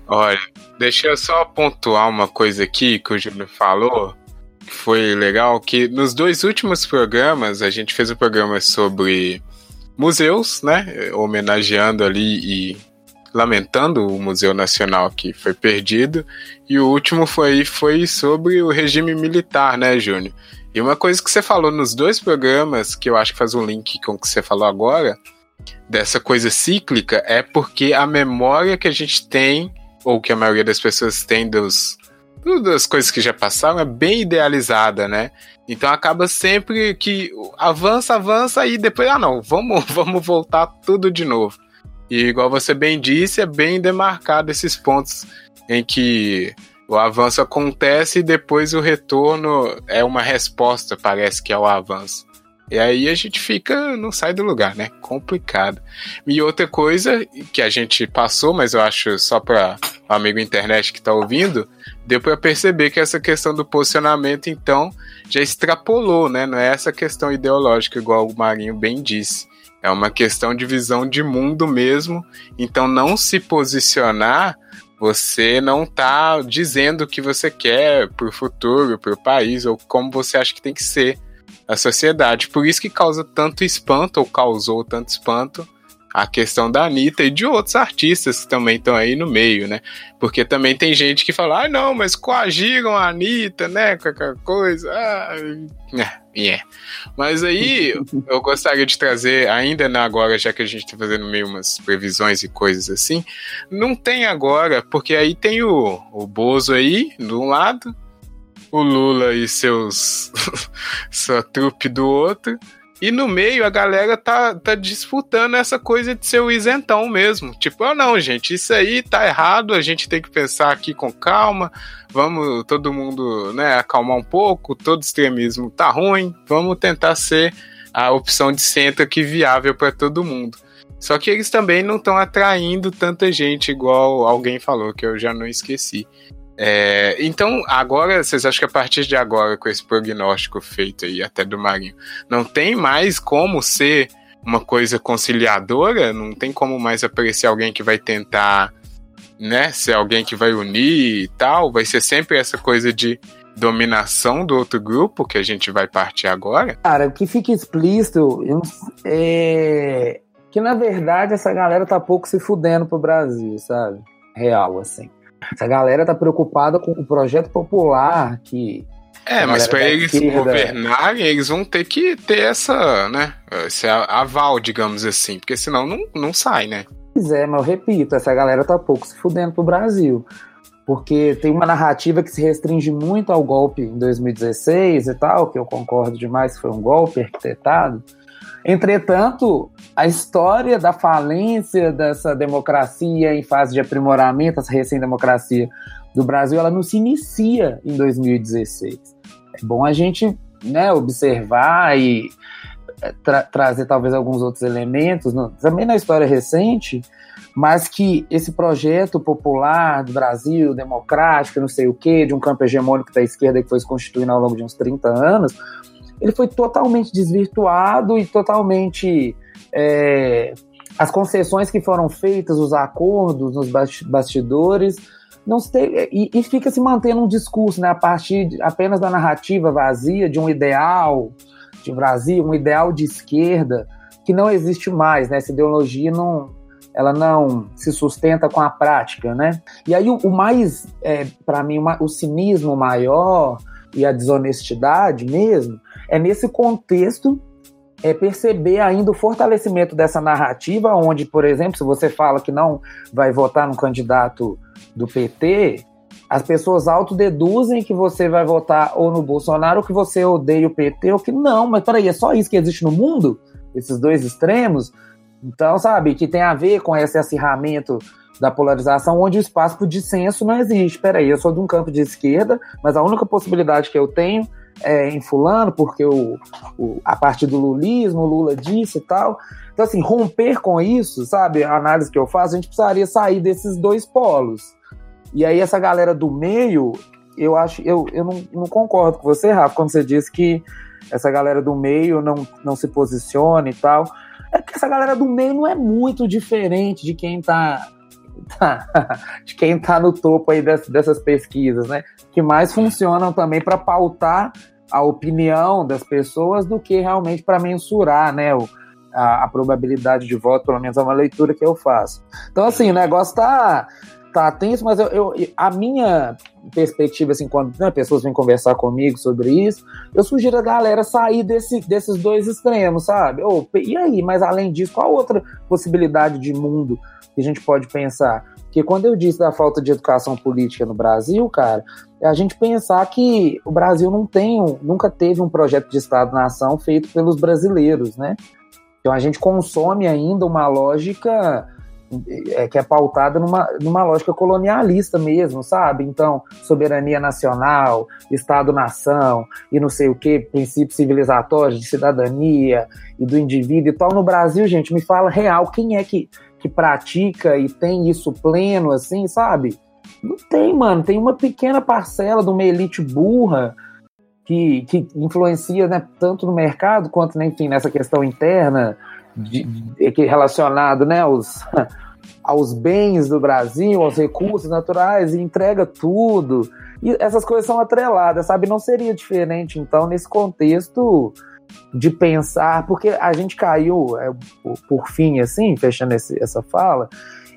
S1: Olha, deixa eu só pontuar uma coisa aqui que o Júlio falou, que foi legal, que nos dois últimos programas, a gente fez um programa sobre museus, né? Homenageando ali e lamentando o Museu Nacional que foi perdido. E o último foi, foi sobre o regime militar, né, Júnior? E uma coisa que você falou nos dois programas, que eu acho que faz um link com o que você falou agora, dessa coisa cíclica, é porque a memória que a gente tem ou que a maioria das pessoas tem dos das coisas que já passaram é bem idealizada, né? Então acaba sempre que avança, avança e depois ah não, vamos vamos voltar tudo de novo. E igual você bem disse, é bem demarcado esses pontos em que o avanço acontece e depois o retorno é uma resposta, parece que é o avanço. E aí a gente fica, não sai do lugar, né? Complicado. E outra coisa que a gente passou, mas eu acho só para o amigo internet que tá ouvindo, deu para perceber que essa questão do posicionamento, então, já extrapolou, né? Não é essa questão ideológica, igual o Marinho bem disse. É uma questão de visão de mundo mesmo. Então, não se posicionar, você não tá dizendo o que você quer pro futuro, pro país, ou como você acha que tem que ser a sociedade. Por isso que causa tanto espanto, ou causou tanto espanto, a questão da Anitta e de outros artistas que também estão aí no meio, né? Porque também tem gente que fala, ah, não, mas coagiram a Anitta, né? Qualquer coisa. Ah, yeah. Mas aí eu gostaria de trazer, ainda na agora, já que a gente tá fazendo meio umas previsões e coisas assim, não tem agora, porque aí tem o, o Bozo aí, de um lado, o Lula e seus sua trupe do outro. E no meio a galera tá, tá disputando essa coisa de ser o isentão mesmo. Tipo, ah não, gente, isso aí tá errado, a gente tem que pensar aqui com calma, vamos todo mundo, né, acalmar um pouco, todo extremismo tá ruim, vamos tentar ser a opção de centro aqui viável para todo mundo. Só que eles também não estão atraindo tanta gente, igual alguém falou, que eu já não esqueci É, então, agora, vocês acham que a partir de agora, com esse prognóstico feito aí, até do Marinho, não tem mais como ser uma coisa conciliadora? Não tem como mais aparecer alguém que vai tentar, né, ser alguém que vai unir e tal? Vai ser sempre essa coisa de dominação do outro grupo que a gente vai partir agora?
S4: Cara, o que fica explícito é que, na verdade, essa galera tá pouco se fudendo pro Brasil, sabe? Real, assim. Essa galera tá preocupada com o projeto popular que.
S1: É, mas para eles governarem, eles vão ter que ter essa, né? Esse aval, digamos assim, porque senão não, não sai, né?
S4: Pois é, mas eu repito, essa galera tá pouco se fudendo pro Brasil. Porque tem uma narrativa que se restringe muito ao golpe em 2016 e tal, que eu concordo demais que foi um golpe arquitetado. Entretanto, a história da falência dessa democracia em fase de aprimoramento, essa recém-democracia do Brasil, ela não se inicia em 2016. É bom a gente né, observar e é, tra trazer talvez alguns outros elementos, também na história recente, mas que esse projeto popular do Brasil, democrático, não sei o quê, de um campo hegemônico da esquerda que foi se constituindo ao longo de uns 30 anos, ele foi totalmente desvirtuado e totalmente. É, as concessões que foram feitas, os acordos nos bastidores, não se tem, e, e, fica se mantendo um discurso né, a partir de, apenas da narrativa vazia de um ideal de Brasil, um ideal de esquerda que não existe mais, né? Essa ideologia não, ela não se sustenta com a prática, né? E aí o, o mais, é, para mim, uma, o cinismo maior e a desonestidade mesmo é nesse contexto é perceber ainda o fortalecimento dessa narrativa, onde, por exemplo, se você fala que não vai votar no candidato do PT, as pessoas autodeduzem que você vai votar ou no Bolsonaro, ou que você odeia o PT, ou que não, mas peraí, é só isso que existe no mundo? Esses dois extremos? Então, sabe, que tem a ver com esse acirramento da polarização, onde o espaço para o dissenso não existe. Peraí, eu sou de um campo de esquerda, mas a única possibilidade que eu tenho é, em fulano, porque o, o, a partir do lulismo, Lula disse e tal. Então, assim, romper com isso, sabe? A análise que eu faço, a gente precisaria sair desses dois polos. E aí, essa galera do meio, eu acho, eu, eu não, não concordo com você, Rafa, quando você diz que essa galera do meio não, não se posiciona e tal. É porque essa galera do meio não é muito diferente de quem tá de quem está no topo aí dessas, pesquisas, né? Que mais funcionam também para pautar a opinião das pessoas do que realmente para mensurar, né? O, a, a, probabilidade de voto, pelo menos é uma leitura que eu faço. Então, assim, o negócio tá, tá tenso, mas eu, eu a minha perspectiva, assim, quando né, pessoas vêm conversar comigo sobre isso, eu sugiro a galera sair desse, desses dois extremos, sabe? E aí, mas além disso, qual outra possibilidade de mundo que a gente pode pensar. Porque quando eu disse da falta de educação política no Brasil, cara, é a gente pensar que o Brasil não tem, nunca teve um projeto de Estado-nação feito pelos brasileiros, né? Então a gente consome ainda uma lógica é, que é pautada numa, numa lógica colonialista mesmo, sabe? Então, soberania nacional, Estado-nação e não sei o que, princípios civilizatórios de cidadania e do indivíduo e tal. No Brasil, gente, me fala real, quem é que que pratica e tem isso pleno, assim, sabe? Não tem, mano. Tem uma pequena parcela de uma elite burra que, que influencia né, tanto no mercado quanto, né, enfim, nessa questão interna de, de, relacionado né, aos, aos bens do Brasil, aos recursos naturais, e entrega tudo. E essas coisas são atreladas, sabe? Não seria diferente, então, nesse contexto de pensar, porque a gente caiu, é, por fim, assim, fechando esse, essa fala,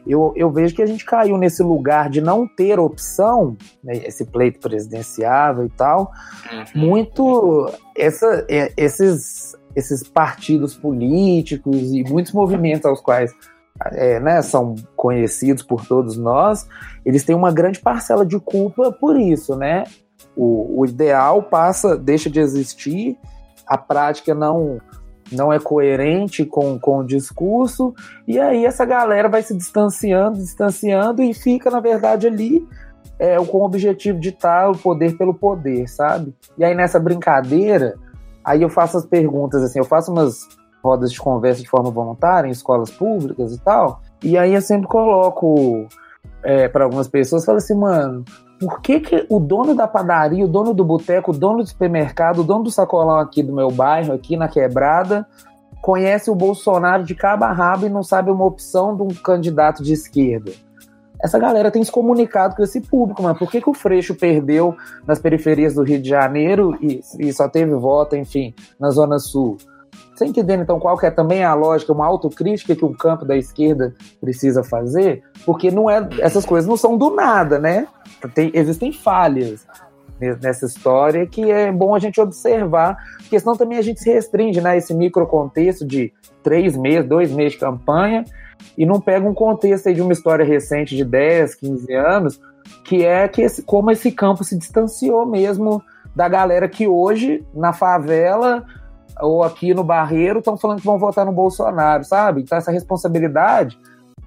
S4: eu, eu vejo que a gente caiu nesse lugar de não ter opção, né, esse pleito presidenciável e tal, uhum. muito essa, é, esses, esses partidos políticos e muitos movimentos aos quais é, né, são conhecidos por todos nós, eles têm uma grande parcela de culpa por isso, né? O, o ideal passa, deixa de existir a prática não não é coerente com, com o discurso, e aí essa galera vai se distanciando, distanciando e fica, na verdade, ali é, com o objetivo de estar o poder pelo poder, sabe? E aí nessa brincadeira, aí eu faço as perguntas, assim, eu faço umas rodas de conversa de forma voluntária em escolas públicas e tal, e aí eu sempre coloco é, para algumas pessoas, fala assim, mano, por que, que o dono da padaria, o dono do boteco, o dono do supermercado, o dono do sacolão aqui do meu bairro, aqui na quebrada, conhece o Bolsonaro de cabo a rabo e não sabe uma opção de um candidato de esquerda? Essa galera tem se comunicado com esse público, mano. Por que, que o Freixo perdeu nas periferias do Rio de Janeiro e, e só teve voto, enfim, na Zona Sul? Você entendendo então qual que é também a lógica, uma autocrítica que um campo da esquerda precisa fazer? Porque não é, essas coisas não são do nada, né? Tem, existem falhas nessa história que é bom a gente observar, porque senão também a gente se restringe né, esse micro contexto de três meses, dois meses de campanha e não pega um contexto de uma história recente de 10, 15 anos, que é que esse, como esse campo se distanciou mesmo da galera que hoje, na favela, ou aqui no Barreiro estão falando que vão votar no Bolsonaro, sabe? Então essa responsabilidade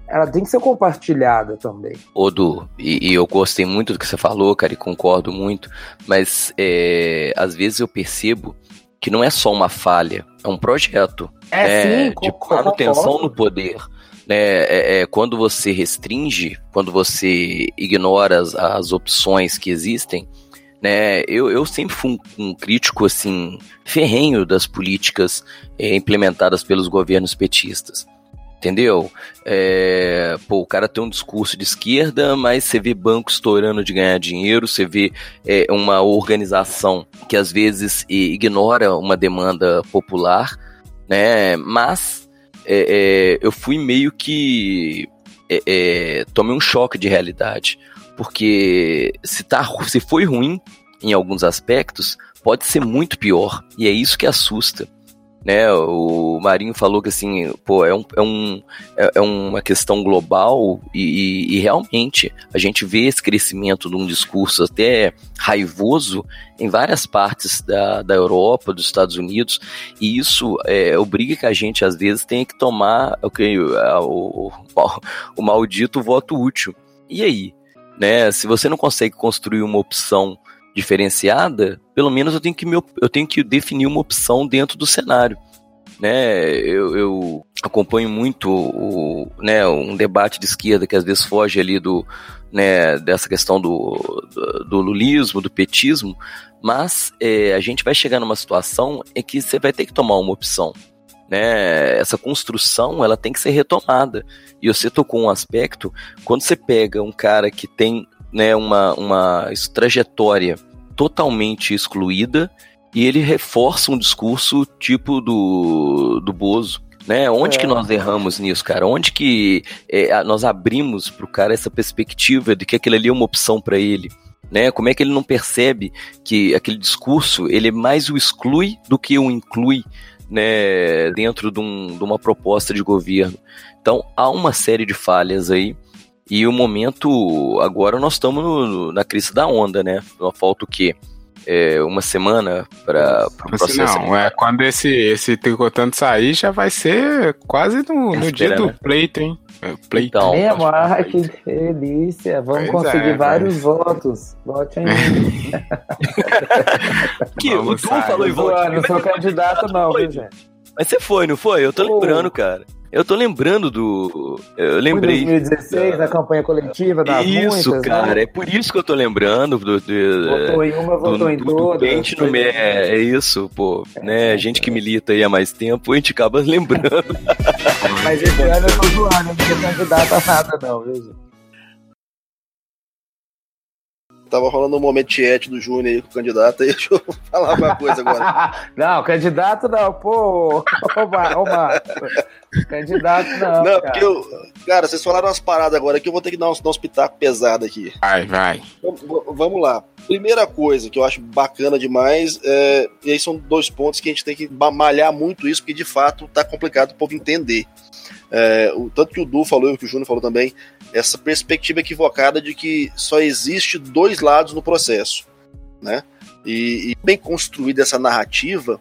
S4: ela tem que ser compartilhada também.
S2: Odu, e, e, eu gostei muito do que você falou, cara, e concordo muito, mas é, às vezes eu percebo que não é só uma falha, é um projeto é, né, sim, de manutenção no poder. Né, é, é, quando você restringe, quando você ignora as, as opções que existem, né? Eu, eu sempre fui um, um crítico assim ferrenho das políticas é, implementadas pelos governos petistas. Entendeu? É, pô, o cara tem um discurso de esquerda, mas você vê banco estourando de ganhar dinheiro, você vê é, uma organização que às vezes ignora uma demanda popular, né? Mas é, é eu fui meio que é, tomei um choque de realidade porque se, tá, se foi ruim em alguns aspectos, pode ser muito pior. E é isso que assusta. Né, o Marinho falou que assim, pô, é, um, é, um, é, é uma questão global e, e, realmente a gente vê esse crescimento de um discurso até raivoso em várias partes da, da Europa, dos Estados Unidos, e isso é, obriga que a gente às vezes tenha que tomar okay, o, o, o maldito voto útil. E aí? né? Se você não consegue construir uma opção diferenciada, pelo menos eu tenho que, me, eu tenho que definir uma opção dentro do cenário. Né, eu, eu acompanho muito o, né, um debate de esquerda que às vezes foge ali do, né, dessa questão do, do, do lulismo, do petismo, mas é, a gente vai chegar numa situação em que você vai ter que tomar uma opção né? Essa construção ela tem que ser retomada. E você tocou um aspecto, quando você pega um cara que tem né, uma, uma trajetória totalmente excluída e ele reforça um discurso tipo do, do Bozo. Né? Onde é. que nós erramos nisso, cara? Onde que é, nós abrimos para o cara essa perspectiva de que aquilo ali é uma opção para ele? Né? Como é que ele não percebe que aquele discurso ele mais o exclui do que o inclui? né, dentro de, um, de uma proposta de governo. Então há uma série de falhas aí. E o momento, agora nós estamos no, na crise da onda, né? Falta o quê? É, uma semana para o processo.
S1: Não, é, quando esse, esse tricotando sair, já vai ser quase no, no dia do né? pleito, hein?
S4: É, pleito. Então, Mesmo, ah, que delícia. Vamos pois conseguir é, vários mas... votos. Vote em mim.
S2: que o Tu falou em voto.
S4: Não sou candidato, não, viu, gente?
S2: Mas você foi, não foi? Eu tô lembrando, cara. Eu tô lembrando do. Eu lembrei.
S4: Foi 2016, da... campanha coletiva da
S2: Isso, muitas, né? cara. Né? É por isso que eu tô lembrando. Do, do,
S4: votou em uma, votou do, em todas.
S2: Do no me... É, é isso, pô. É, né? É, gente que milita aí há mais tempo, a gente acaba lembrando.
S4: Mas esse ano eu tô zoando, não sou candidato a nada, não, viu, gente?
S3: Tava rolando um momento tiete do Júnior aí com o candidato, aí deixa eu falar uma coisa agora.
S4: não, candidato não, pô, ô, Marco. Candidato não. Não, cara. porque eu.
S3: Cara, vocês falaram umas paradas agora que eu vou ter que dar uns, dar uns pitacos pesados aqui.
S1: Vai, vai.
S3: Então, vamos lá. Primeira coisa que eu acho bacana demais, é, e aí são dois pontos que a gente tem que malhar muito isso, porque de fato tá complicado o povo entender. É, o, tanto que o Du falou e que o Júnior falou também, essa perspectiva equivocada de que só existe dois lados no processo, né? E, e bem construída essa narrativa,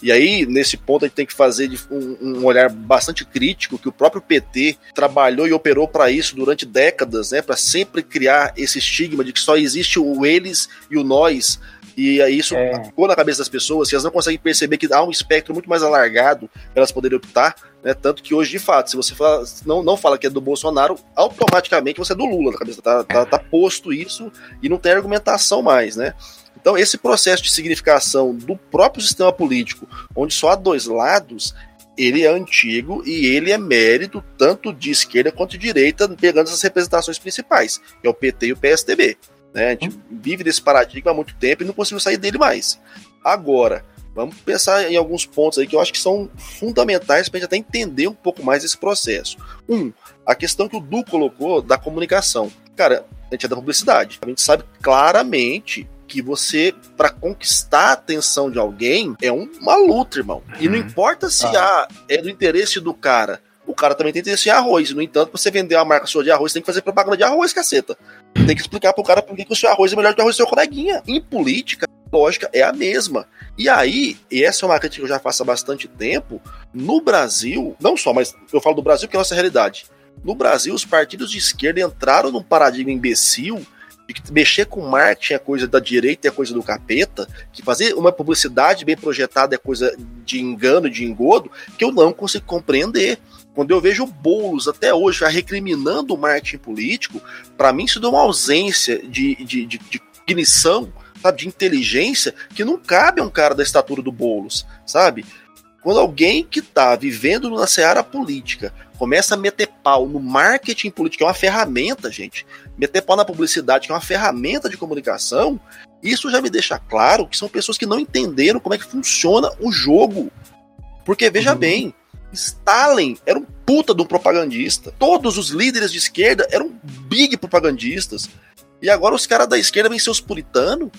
S3: e aí, nesse ponto, a gente tem que fazer um, um olhar bastante crítico, que o próprio PT trabalhou e operou para isso durante décadas, né, para sempre criar esse estigma de que só existe o eles e o nós, E aí isso é. ficou na cabeça das pessoas, que elas não conseguem perceber que há um espectro muito mais alargado para elas poderem optar, né? Tanto que hoje, de fato, se você fala, não, não fala que é do Bolsonaro, automaticamente você é do Lula na cabeça. Tá, tá, tá posto isso e não tem argumentação mais, né? Então, esse processo de significação do próprio sistema político, onde só há dois lados, ele é antigo e ele é mérito tanto de esquerda quanto de direita, pegando essas representações principais, que é o PT e o PSDB. Né? A gente vive nesse paradigma há muito tempo e não conseguiu sair dele mais. Agora, vamos pensar em alguns pontos aí que eu acho que são fundamentais para a gente até entender um pouco mais esse processo. Um, a questão que o Du colocou da comunicação. Cara, a gente é da publicidade. A gente sabe claramente que você, para conquistar a atenção de alguém, é uma luta, irmão. E não uhum. importa se ah. ah. é do interesse do cara. O cara também tem interesse em arroz. No entanto, pra você vender uma marca sua de arroz, tem que fazer propaganda de arroz, caceta. Tem que explicar pro cara por que, o seu arroz é melhor que o arroz do seu coleguinha. Em política, a lógica é a mesma. E aí, e essa é uma crítica que eu já faço há bastante tempo, no Brasil, não só, mas eu falo do Brasil que é a nossa realidade. No Brasil, os partidos de esquerda entraram num paradigma imbecil de que mexer com marketing é coisa da direita é coisa do capeta, que fazer uma publicidade bem projetada é coisa de engano, de engodo, que eu não consigo compreender. Quando eu vejo bolos até hoje já recriminando o marketing político, para mim isso dá uma ausência de, de, de, de cognição, sabe, de inteligência que não cabe a um cara da estatura do Boulos, sabe? Quando alguém que está vivendo na seara política começa a meter pau no marketing político, que é uma ferramenta, gente, meter pau na publicidade, que é uma ferramenta de comunicação, isso já me deixa claro que são pessoas que não entenderam como é que funciona o jogo. Porque, veja uhum. bem, Stalin era um puta de um propagandista. Todos os líderes de esquerda eram big propagandistas. E agora os caras da esquerda vêm ser os puritanos,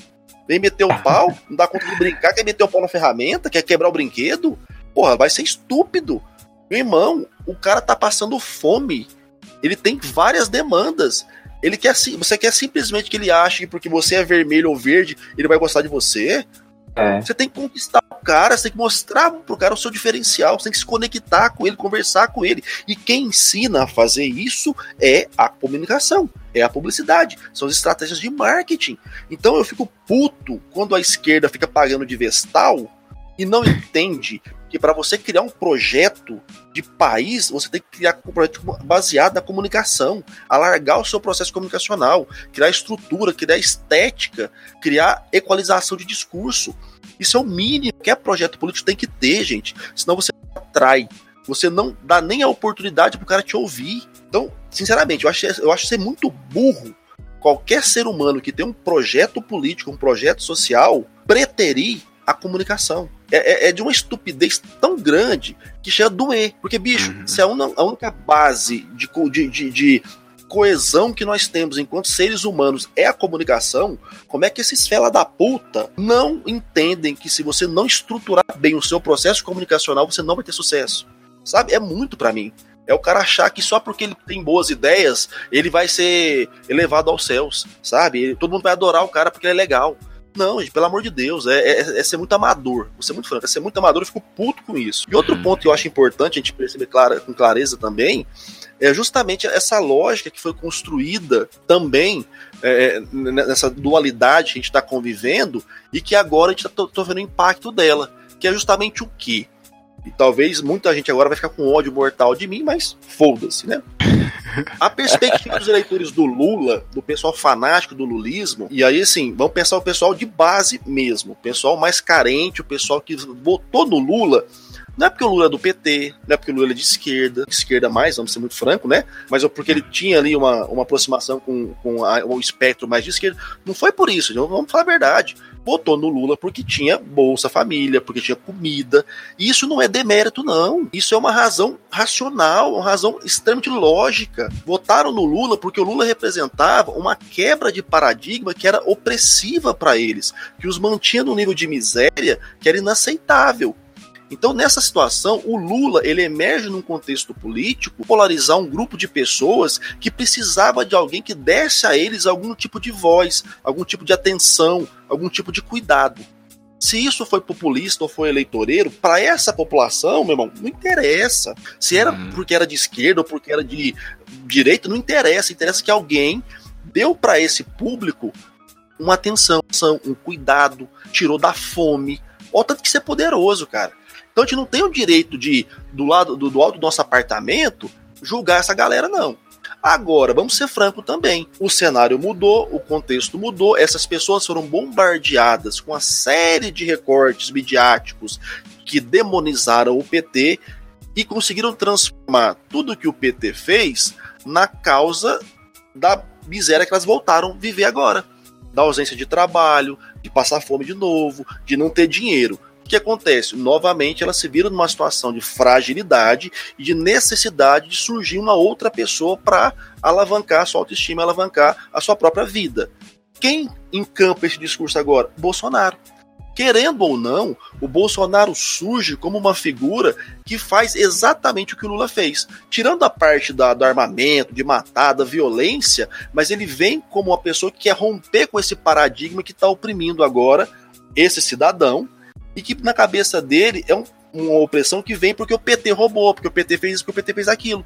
S3: vem meter o pau, não dá conta de brincar, quer meter o pau na ferramenta, quer quebrar o brinquedo porra, vai ser estúpido. Meu irmão, o cara tá passando fome. Ele tem várias demandas. Ele quer você quer simplesmente que ele ache que porque você é vermelho ou verde, ele vai gostar de você? É. Você tem que conquistar cara, você tem que mostrar pro cara o seu diferencial, você tem que se conectar com ele, conversar com ele. E quem ensina a fazer isso é a comunicação, é a publicidade, são as estratégias de marketing. Então eu fico puto quando a esquerda fica pagando de vestal e não entende que para você criar um projeto de país, você tem que criar um projeto baseado na comunicação, alargar o seu processo comunicacional, criar estrutura, criar estética, criar equalização de discurso. Isso é o mínimo que é projeto político tem que ter, gente. Senão você atrai. Você não dá nem a oportunidade pro cara te ouvir. Então, sinceramente, eu acho, eu acho ser muito burro qualquer ser humano que tem um projeto político, um projeto social, preterir a comunicação. É, é, é, de uma estupidez tão grande que chega a doer. Porque, bicho, uhum. se a, una, a única base de, de, de, de coesão que nós temos enquanto seres humanos é a comunicação, como é que esses fela da puta não entendem que se você não estruturar bem o seu processo comunicacional, você não vai ter sucesso? Sabe? É muito para mim. É o cara achar que só porque ele tem boas ideias, ele vai ser elevado aos céus, sabe? Todo mundo vai adorar o cara porque ele é legal. Não, gente, pelo amor de Deus, é, é, é, ser muito amador. Vou ser muito franco, é ser muito amador, eu fico puto com isso. E outro ponto que eu acho importante a gente perceber clara, com clareza também é justamente essa lógica que foi construída também é, nessa dualidade que a gente está convivendo e que agora a gente está vendo o impacto dela, que é justamente o que? E talvez muita gente agora vai ficar com ódio mortal de mim, mas foda-se, né? A perspectiva dos eleitores do Lula, do pessoal fanático do lulismo, e aí assim, vamos pensar o pessoal de base mesmo, o pessoal mais carente, o pessoal que votou no Lula, não é porque o Lula é do PT, não é porque o Lula é de esquerda, de esquerda mais, vamos ser muito franco, né? Mas é porque ele tinha ali uma, uma aproximação com, com a, o espectro mais de esquerda. Não foi por isso, vamos falar a verdade votou no Lula porque tinha Bolsa Família, porque tinha comida. E isso não é demérito, não. Isso é uma razão racional, uma razão extremamente lógica. Votaram no Lula porque o Lula representava uma quebra de paradigma que era opressiva para eles, que os mantinha num nível de miséria que era inaceitável. Então, nessa situação, o Lula ele emerge num contexto político polarizar um grupo de pessoas que precisava de alguém que desse a eles algum tipo de voz, algum tipo de atenção, algum tipo de cuidado. Se isso foi populista ou foi eleitoreiro, para essa população, meu irmão, não interessa. Se era uhum. porque era de esquerda ou porque era de direita, não interessa. Interessa que alguém deu para esse público uma atenção, um cuidado, tirou da fome. Olha tanto que isso é poderoso, cara. Então a gente não tem o direito de, do lado do, do alto do nosso apartamento, julgar essa galera, não. Agora, vamos ser franco também. O cenário mudou, o contexto mudou, essas pessoas foram bombardeadas com uma série de recortes midiáticos que demonizaram o PT e conseguiram transformar tudo que o PT fez na causa da miséria que elas voltaram a viver agora. Da ausência de trabalho, de passar fome de novo, de não ter dinheiro. Que acontece? Novamente elas se viram numa situação de fragilidade e de necessidade de surgir uma outra pessoa para alavancar a sua autoestima, alavancar a sua própria vida. Quem encampa esse discurso agora? Bolsonaro. Querendo ou não, o Bolsonaro surge como uma figura que faz exatamente o que o Lula fez. Tirando a parte da, do armamento, de matar, da violência, mas ele vem como uma pessoa que quer romper com esse paradigma que está oprimindo agora esse cidadão e que na cabeça dele é um, uma opressão que vem porque o PT roubou, porque o PT fez isso, porque o PT fez aquilo.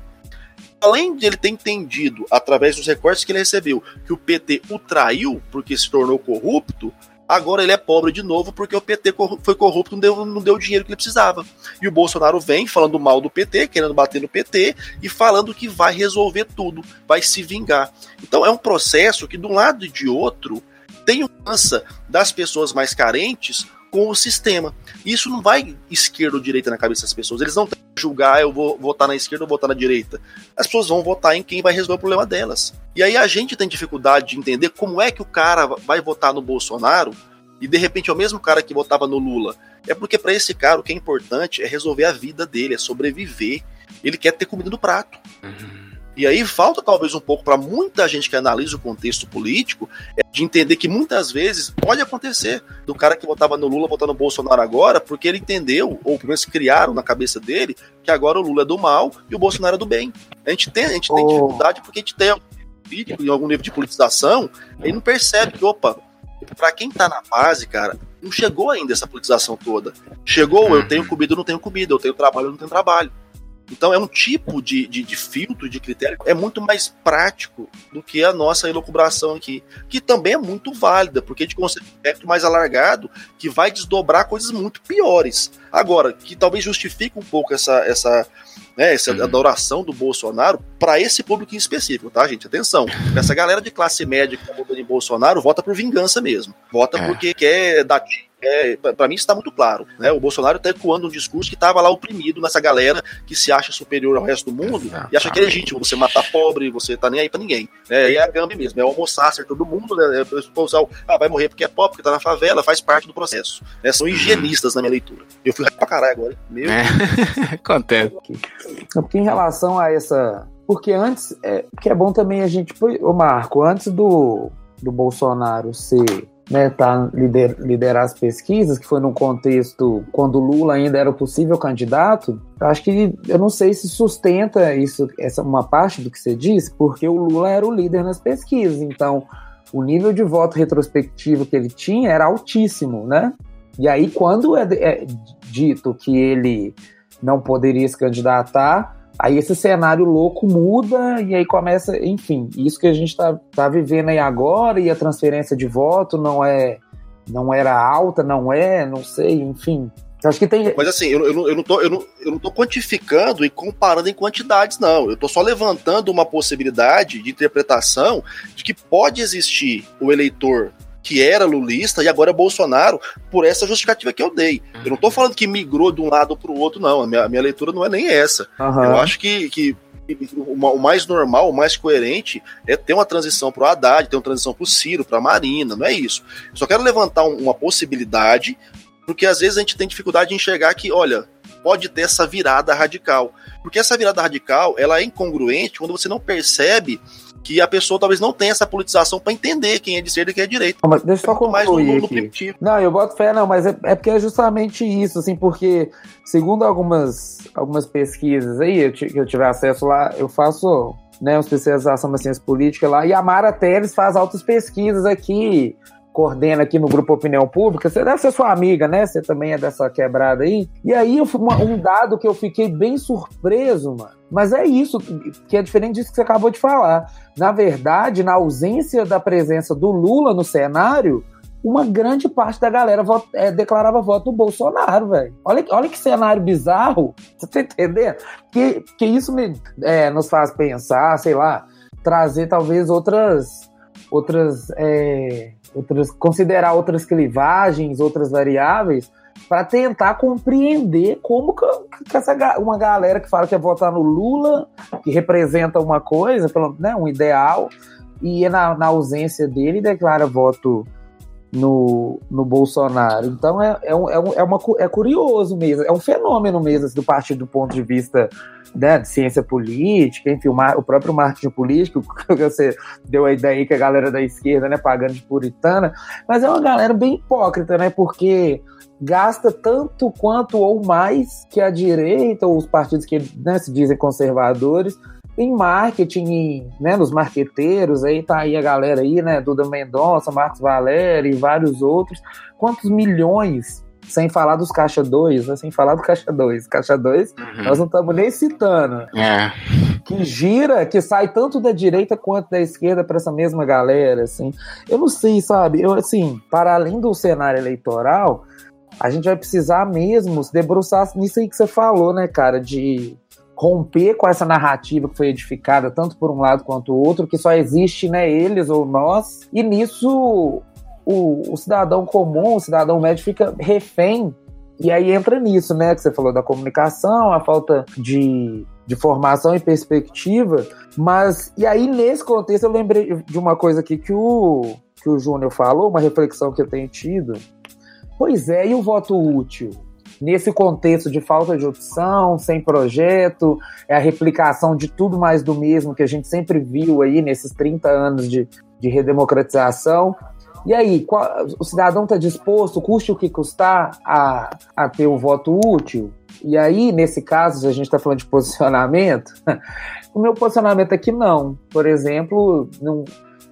S3: Além de ele ter entendido, através dos recortes que ele recebeu, que o PT o traiu porque se tornou corrupto, agora ele é pobre de novo porque o PT foi corrupto, não deu, não deu o dinheiro que ele precisava. E o Bolsonaro vem falando mal do PT, querendo bater no PT e falando que vai resolver tudo, vai se vingar. Então é um processo que, de um lado e de outro, tem mudança das pessoas mais carentes com o sistema. Isso não vai esquerda ou direita na cabeça das pessoas. Eles não têm que julgar, eu vou votar na esquerda ou votar na direita. As pessoas vão votar em quem vai resolver o problema delas. E aí a gente tem dificuldade de entender como é que o cara vai votar no Bolsonaro e de repente é o mesmo cara que votava no Lula. É porque para esse cara o que é importante é resolver a vida dele, é sobreviver. Ele quer ter comida no prato. Uhum. E aí falta talvez um pouco para muita gente que analisa o contexto político é de entender que muitas vezes pode acontecer do cara que votava no Lula votar no Bolsonaro agora, porque ele entendeu, ou pelo menos criaram na cabeça dele, que agora o Lula é do mal e o Bolsonaro é do bem. A gente tem, a gente oh. tem dificuldade porque a gente tem em algum nível de politização, e não percebe que, opa, para quem tá na base, cara, não chegou ainda essa politização toda. Chegou, eu tenho comida, eu não tenho comida, eu tenho trabalho, eu não tenho trabalho. Então é um tipo de, de, de, filtro, de critério, é muito mais prático do que a nossa elucubração aqui, que também é muito válida, porque a gente consegue um espectro mais alargado que vai desdobrar coisas muito piores. Agora, que talvez justifique um pouco essa, essa, né, essa uhum. adoração do Bolsonaro para esse público em específico, tá, gente? Atenção. Essa galera de classe média que tá votando em Bolsonaro vota por vingança mesmo. Vota é. porque quer dar é, para mim isso está muito claro. Né? O Bolsonaro está ecoando um discurso que estava lá oprimido nessa galera que se acha superior ao resto do mundo e acha que é legítimo você matar pobre, você tá nem aí para ninguém. É, e é a Gambi mesmo, é almoçar ser todo mundo, né? É, o ah, vai morrer porque é pobre, porque tá na favela, faz parte do processo. Né? São higienistas na minha leitura. Eu fui pra caralho agora. Meu
S1: é. Acontece.
S4: Porque em relação a essa. Porque antes, é, que é bom também a gente. Ô Marco, antes do, do Bolsonaro ser né, tá, lider, liderar as pesquisas, que foi num contexto quando Lula ainda era o possível candidato, acho que eu não sei se sustenta isso, essa uma parte do que você disse, porque o Lula era o líder nas pesquisas, então o nível de voto retrospectivo que ele tinha era altíssimo, né? E aí quando é, é dito que ele não poderia se candidatar, Aí esse cenário louco muda e aí começa, enfim, isso que a gente está tá vivendo aí agora e a transferência de voto não é não era alta, não é, não sei, enfim. Acho que tem.
S3: Mas assim, eu, eu, eu, não tô, eu, não, eu não tô quantificando e comparando em quantidades, não. Eu tô só levantando uma possibilidade de interpretação de que pode existir o eleitor que era lulista e agora é Bolsonaro, por essa justificativa que eu dei. Eu não estou falando que migrou de um lado para o outro, não. A minha, a minha, leitura não é nem essa. Uhum. Eu acho que, que o mais normal, o mais coerente é ter uma transição para o Haddad, ter uma transição para o Ciro, para a Marina, não é isso. Eu só quero levantar uma possibilidade, porque às vezes a gente tem dificuldade de enxergar que, olha, pode ter essa virada radical. Porque essa virada radical, ela é incongruente quando você não percebe que a pessoa talvez não tenha essa politização para entender quem é de esquerda e quem é de direita.
S4: Não, mas deixa eu só concluir no, aqui. Não, eu boto fé, não, mas é, é, porque é justamente isso, assim, porque segundo algumas, algumas pesquisas aí, eu, que eu tiver acesso lá, eu faço né, uma especialização na ciência política lá, e a Mara Teles faz altas pesquisas aqui, coordena aqui no Grupo Opinião Pública, você deve ser sua amiga, né? Você também é dessa quebrada aí. E aí, um dado que eu fiquei bem surpreso, mano. Mas é isso, que é diferente disso que você acabou de falar. Na verdade, na ausência da presença do Lula no cenário, uma grande parte da galera vot, é, declarava voto no Bolsonaro, velho. Olha, olha que cenário bizarro, você tá entendendo? Que, que isso me, é, nos faz pensar, sei lá, trazer talvez outras, outras, é, outras, considerar outras clivagens, outras variáveis, para tentar compreender como que, que, essa uma galera que fala que é votar no Lula, que representa uma coisa, né, um ideal, e na, na ausência dele declara voto no, no Bolsonaro. Então é, é, um, é, é, uma, é curioso mesmo, é um fenômeno mesmo assim, do partido do ponto de vista né, de ciência política, enfim, o, o, próprio marketing político, que você deu a ideia aí que a galera da esquerda, né, pagando de puritana, mas é uma galera bem hipócrita, né, porque gasta tanto quanto ou mais que a direita ou os partidos que né, se dizem conservadores em marketing, né, nos marqueteiros, aí tá aí a galera aí, né, Duda Mendonça, Marcos Valério e vários outros, quantos milhões, sem falar dos Caixa 2, né, sem falar do Caixa 2, Caixa 2, uhum. nós não estamos nem citando,
S1: é.
S4: que gira, que sai tanto da direita quanto da esquerda para essa mesma galera, assim, eu não sei, sabe, eu, assim, para além do cenário eleitoral, a gente vai precisar mesmo se debruçar nisso aí que você falou, né, cara, de romper com essa narrativa que foi edificada tanto por um lado quanto o outro, que só existe né, eles ou nós, e nisso o, o cidadão comum, o cidadão médio fica refém e aí entra nisso, né, que você falou da comunicação, a falta de, de formação e perspectiva, mas e aí nesse contexto eu lembrei de uma coisa aqui que o que o Júnior falou, uma reflexão que eu tenho tido. Pois é, e o voto útil? Nesse contexto de falta de opção, sem projeto, é a replicação de tudo mais do mesmo que a gente sempre viu aí nesses 30 anos de, de redemocratização. E aí, qual, o cidadão está disposto, custe o que custar, a, a ter o voto útil? E aí, nesse caso, se a gente está falando de posicionamento, o meu posicionamento aqui não. Por exemplo, não,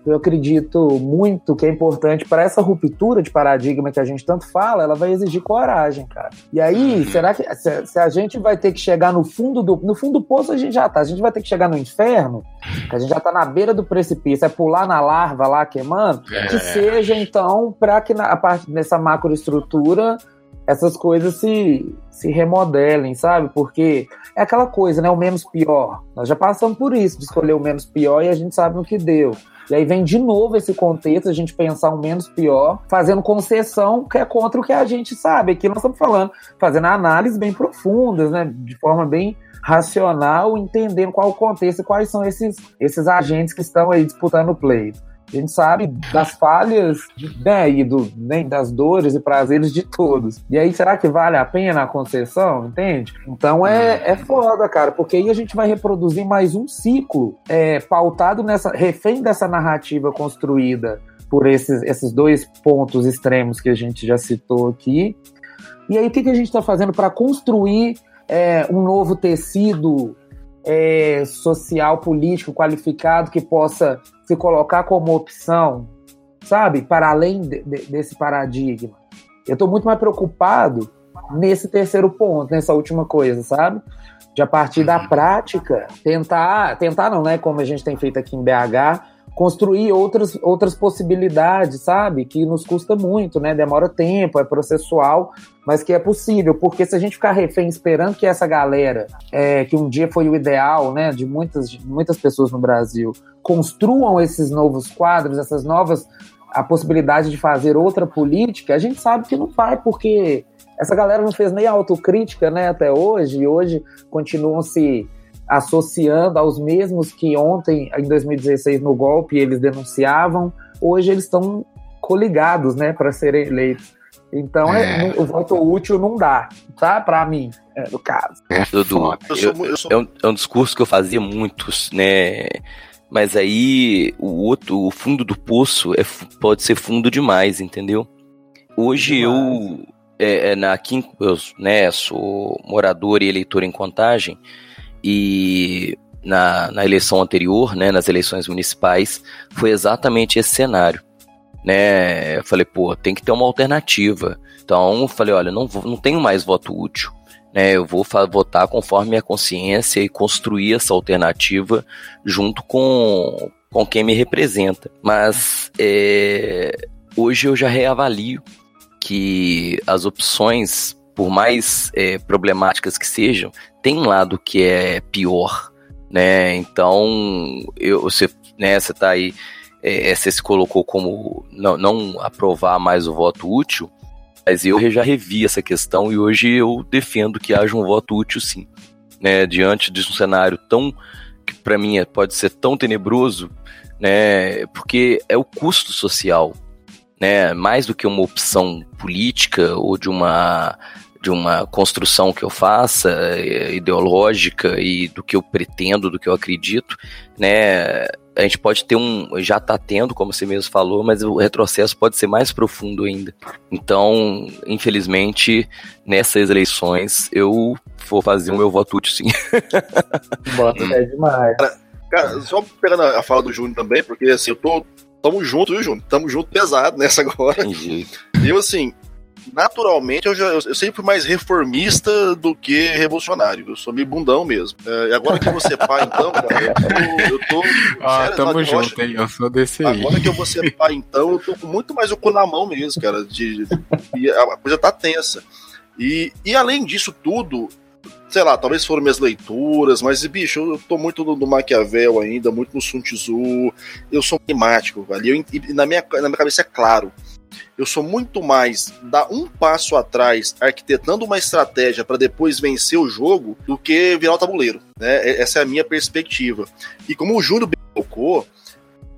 S4: eu acredito muito que é importante para essa ruptura de paradigma que a gente tanto fala, ela vai exigir coragem, cara. E aí, será que se, se, a gente vai ter que chegar no fundo do no fundo do poço a gente já tá, a gente vai ter que chegar no inferno, que a gente já tá na beira do precipício, é pular na larva lá queimando, é. que seja então para que na, a parte dessa macroestrutura essas coisas se, se remodelem, sabe? Porque é aquela coisa, né? O menos pior. Nós já passamos por isso, de escolher o menos pior e a gente sabe o que deu. E aí vem de novo esse contexto, a gente pensar um menos pior, fazendo concessão que é contra o que a gente sabe. Aqui nós estamos falando, fazendo análises bem profundas, né? De forma bem racional, entendendo qual o contexto e quais são esses, esses agentes que estão aí disputando o pleito. A gente sabe das falhas né, e do, né, das dores e prazeres de todos. E aí, será que vale a pena a concessão? Entende? Então é, é foda, cara, porque aí a gente vai reproduzir mais um ciclo é, pautado nessa, refém dessa narrativa construída por esses, esses dois pontos extremos que a gente já citou aqui. E aí, o que, que a gente está fazendo para construir é, um novo tecido é, social, político, qualificado que possa se colocar como opção, sabe, para além de, de, desse paradigma. Eu estou muito mais preocupado nesse terceiro ponto, nessa última coisa, sabe? De a partir da prática tentar, tentar não, né? Como a gente tem feito aqui em BH, construir outras, outras possibilidades, sabe? Que nos custa muito, né? Demora tempo, é processual, mas que é possível, porque se a gente ficar refém esperando que essa galera, é, que um dia foi o ideal, né, de muitas, de muitas pessoas no Brasil, construam esses novos quadros, essas novas, a possibilidade de fazer outra política, a gente sabe que não vai, porque essa galera não fez nem autocrítica, né, até hoje, e hoje continuam se associando aos mesmos que ontem, em 2016, no golpe, eles denunciavam, hoje eles estão coligados, né, para serem eleitos. Então, é. É, o voto útil não dá, tá? Para mim, é, no caso.
S2: É, Dudu, eu eu sou... é, um, é um discurso que eu fazia muitos, né? Mas aí o outro, o fundo do poço é, pode ser fundo demais, entendeu? Hoje demais. eu, é, é, na, aqui, eu né, sou morador e eleitor em contagem, e na, na eleição anterior, né, nas eleições municipais, foi exatamente esse cenário. né? Eu falei, pô, tem que ter uma alternativa. Então, eu falei, olha, não, não tenho mais voto útil. Né, eu vou votar conforme minha consciência e construir essa alternativa junto com, com quem me representa. Mas é, hoje eu já reavalio que as opções, por mais é, problemáticas que sejam, tem um lado que é pior, né? Então, eu, você, né, você tá aí, é, você se colocou como não, não aprovar mais o voto útil, mas eu já revi essa questão e hoje eu defendo que haja um voto útil sim, né? Diante de um cenário tão que para mim é, pode ser tão tenebroso, né? Porque é o custo social né, mais do que uma opção política ou de uma de uma construção que eu faça eh, ideológica e do que eu pretendo, do que eu acredito, né? A gente pode ter um, já está tendo, como você mesmo falou, mas o retrocesso pode ser mais profundo ainda. Então, infelizmente, nessas eleições eu vou fazer o meu voto útil, sim.
S4: Bota é demais.
S3: Cara, só pegando a fala do Júnior também, porque assim, eu tô tamo junto, viu, Júnior? Tamo junto pesado nessa agora. E eu, assim, naturalmente, eu, já, eu, sempre fui mais reformista do que revolucionário. Eu sou meio bundão mesmo. É, agora que você pai, então, cara, eu tô. Eu tô
S1: ah, sério, tamo junto, hein? Eu sou desse
S3: aí. Agora que eu vou ser pai, então, eu tô com muito mais o cu na mão mesmo, cara. De, e a coisa tá tensa. E, e além disso tudo, sei lá, talvez foram minhas leituras, mas, bicho, eu tô muito no, no Maquiavel ainda, muito no Sun Tzu, eu sou climático, ali, eu, e na minha, na minha cabeça é claro, eu sou muito mais dar um passo atrás, arquitetando uma estratégia para depois vencer o jogo, do que virar o tabuleiro, né? Essa é a minha perspectiva. E como o Júnior colocou,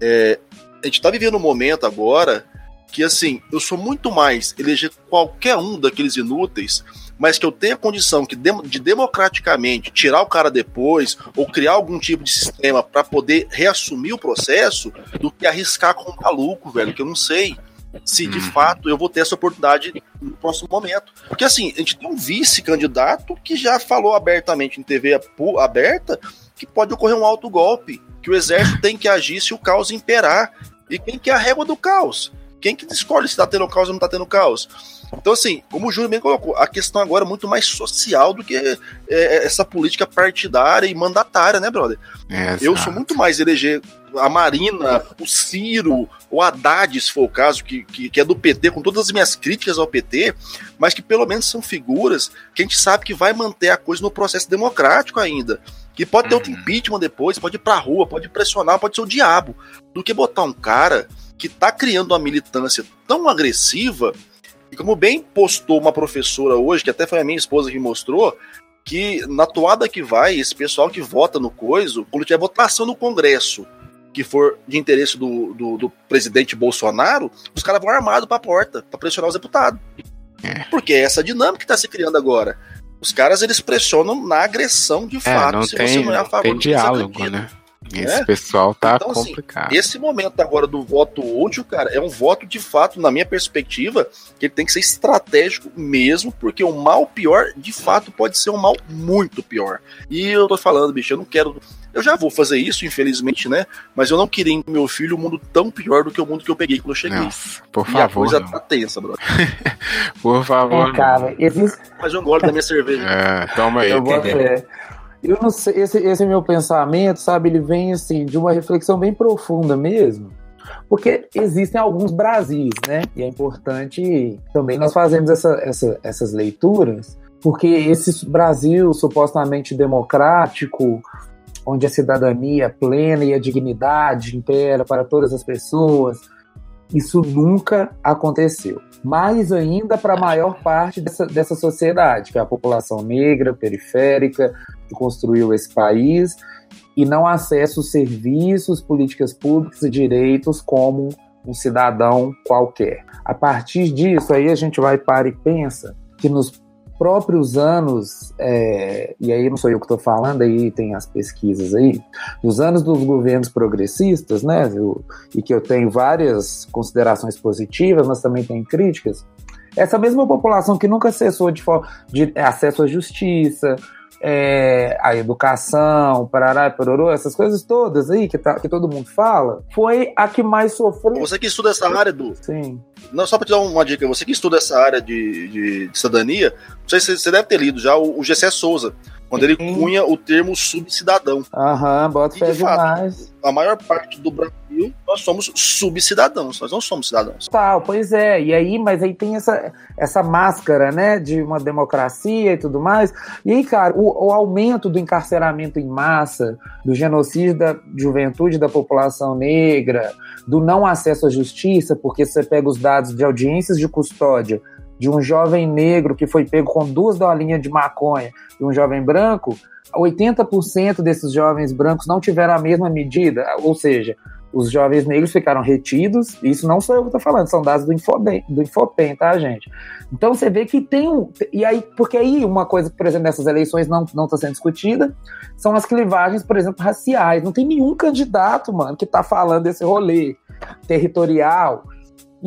S3: é, a gente tá vivendo um momento agora que, assim, eu sou muito mais eleger qualquer um daqueles inúteis mas que eu tenha condição que de democraticamente tirar o cara depois ou criar algum tipo de sistema para poder reassumir o processo do que arriscar com um maluco, velho, que eu não sei se de uhum. fato eu vou ter essa oportunidade no próximo momento. Porque assim, a gente tem um vice-candidato que já falou abertamente em TV aberta que pode ocorrer um alto golpe, que o exército tem que agir se o caos imperar. E quem que é a régua do caos? Quem que escolhe se tá tendo caos ou não tá tendo caos? Então, assim, como o Júlio bem colocou, a questão agora é muito mais social do que é, é essa política partidária e mandatária, né, brother? É, eu sou muito mais eleger a Marina, o Ciro, o Haddad, se for o caso, que, que, que, é do PT, com todas as minhas críticas ao PT, mas que pelo menos são figuras que a gente sabe que vai manter a coisa no processo democrático ainda. Que pode ter uhum. outro impeachment depois, pode ir pra rua, pode pressionar, pode ser o diabo. Do que botar um cara que tá criando uma militância tão agressiva e como bem postou uma professora hoje, que até foi a minha esposa que mostrou, que na toada que vai, esse pessoal que vota no coiso, quando tiver votação no Congresso, que for de interesse do, do, do presidente Bolsonaro, os caras vão armados pra porta, para pressionar os deputados. É. Porque é essa dinâmica que tá se criando agora. Os caras, eles pressionam na agressão de fato,
S1: é, se tem, você não é a favor tem diálogo, né? Esse é? pessoal tá então, assim, complicado.
S3: Assim, esse momento agora do voto útil, cara, é um voto de fato, na minha perspectiva, que ele tem que ser estratégico mesmo, porque o mal pior, de fato, pode ser um mal muito pior. E eu tô falando, bicho, eu não quero. Eu já vou fazer isso, infelizmente, né? Mas eu não queria em meu filho um mundo tão pior do que o mundo que eu peguei quando eu cheguei. Nossa,
S1: por favor. E a
S3: coisa não. tá tensa, brother.
S1: por favor.
S4: É, cara, existe...
S3: Mas eu gosto da minha cerveja.
S1: É, toma aí.
S4: Eu vou, é, eu não sei, esse, esse meu pensamento, sabe, ele vem assim de uma reflexão bem profunda mesmo. Porque existem alguns Brasis, né? E é importante também nós fazemos essa, essa, essas leituras, porque esse Brasil supostamente democrático, onde a cidadania plena e a dignidade impera para todas as pessoas, isso nunca aconteceu. Mais ainda para a maior parte dessa, dessa sociedade, que é a população negra, periférica, que construiu esse país, e não acessa os serviços, políticas públicas e direitos como um cidadão qualquer. A partir disso, aí a gente vai para e pensa que nos próprios anos, é, e aí não sou eu que estou falando, aí tem as pesquisas aí, nos anos dos governos progressistas, né, eu, e que eu tenho várias considerações positivas, mas também tem críticas, essa mesma população que nunca acessou de, de acesso à justiça, é, a educação, parará e pororô, essas coisas todas aí que, tá, que todo mundo fala, foi a que mais sofreu.
S3: Você que estuda essa área, do
S4: Sim.
S3: Não, só para te dar uma dica, você que estuda essa área de, de, de cidadania, se você deve ter lido já o, o Gessé Souza, quando ele cunha o termo subcidadão.
S4: Aham, bota fé demais.
S3: A maior parte do Brasil, nós somos subcidadãos, nós não somos cidadãos.
S4: Tal, pois é, e aí, mas aí tem essa, essa máscara, né, de uma democracia e tudo mais. E aí, cara, o, o aumento do encarceramento em massa, do genocídio da juventude da população negra, do não acesso à justiça, porque você pega os dados de audiências de custódia de um jovem negro que foi pego com duas dolinhas de maconha e um jovem branco, 80% desses jovens brancos não tiveram a mesma medida, ou seja, os jovens negros ficaram retidos, isso não sou eu que estou falando, são dados do Infobem, do Infopem, tá, gente? Então você vê que tem um. E aí, porque aí uma coisa que, por exemplo, nessas eleições não está sendo discutida são as clivagens, por exemplo, raciais. Não tem nenhum candidato, mano, que está falando desse rolê territorial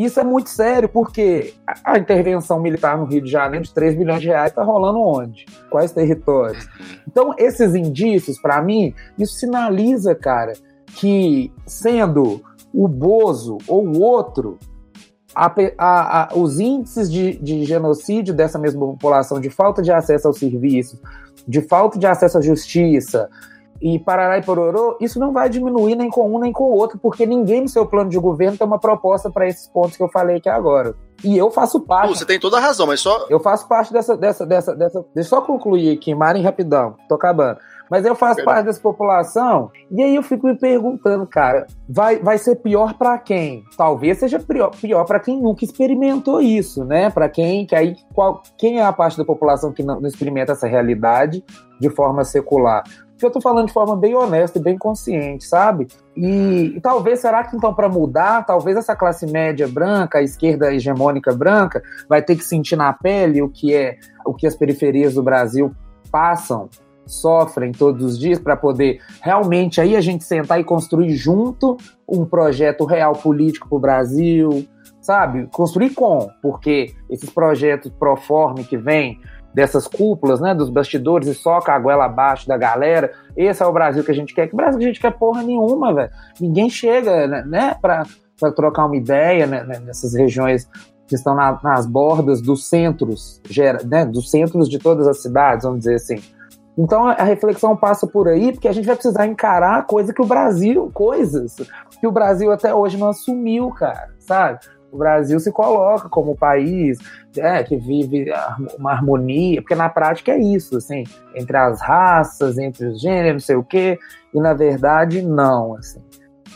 S4: isso é muito sério, porque a intervenção militar no Rio de Janeiro de 3 bilhões de reais está rolando onde? Quais territórios? Então, esses indícios, para mim, isso sinaliza, cara, que sendo o Bozo ou o outro, a, a, a, os índices de, de genocídio dessa mesma população, de falta de acesso aos serviços, de falta de acesso à justiça, e Parará e Pororô, isso não vai diminuir nem com um nem com o outro, porque ninguém no seu plano de governo tem uma proposta para esses pontos que eu falei aqui agora. E eu faço parte.
S3: Você tem toda a razão, mas só.
S4: Eu faço parte dessa. dessa, dessa, dessa... Deixa eu só concluir aqui, Mari, rapidão, tô acabando. Mas eu faço parte dessa população, e aí eu fico me perguntando, cara, vai, vai ser pior para quem? Talvez seja pior, pior para quem nunca experimentou isso, né? Para quem que aí qual, quem é a parte da população que não, não experimenta essa realidade de forma secular? Eu tô falando de forma bem honesta e bem consciente, sabe? E, e talvez, será que então para mudar, talvez essa classe média branca, a esquerda hegemônica branca, vai ter que sentir na pele o que é o que as periferias do Brasil passam, sofrem todos os dias para poder realmente aí a gente sentar e construir junto um projeto real político para o Brasil, sabe? Construir com, porque esses projetos proforme que vem dessas cúpulas, né, dos bastidores e soca a goela abaixo da galera. Esse é o Brasil que a gente quer. Que Brasil que a gente quer porra nenhuma, velho. Ninguém chega, né, né para trocar uma ideia né, né, nessas regiões que estão na, nas bordas dos centros, né, dos centros de todas as cidades, vamos dizer assim. Então a reflexão passa por aí, porque a gente vai precisar encarar coisa que o Brasil, coisas que o Brasil até hoje não assumiu, cara, sabe? O Brasil se coloca como país é, que vive uma harmonia, porque na prática é isso, assim, entre as raças, entre os gêneros, não sei o quê, e na verdade não, assim.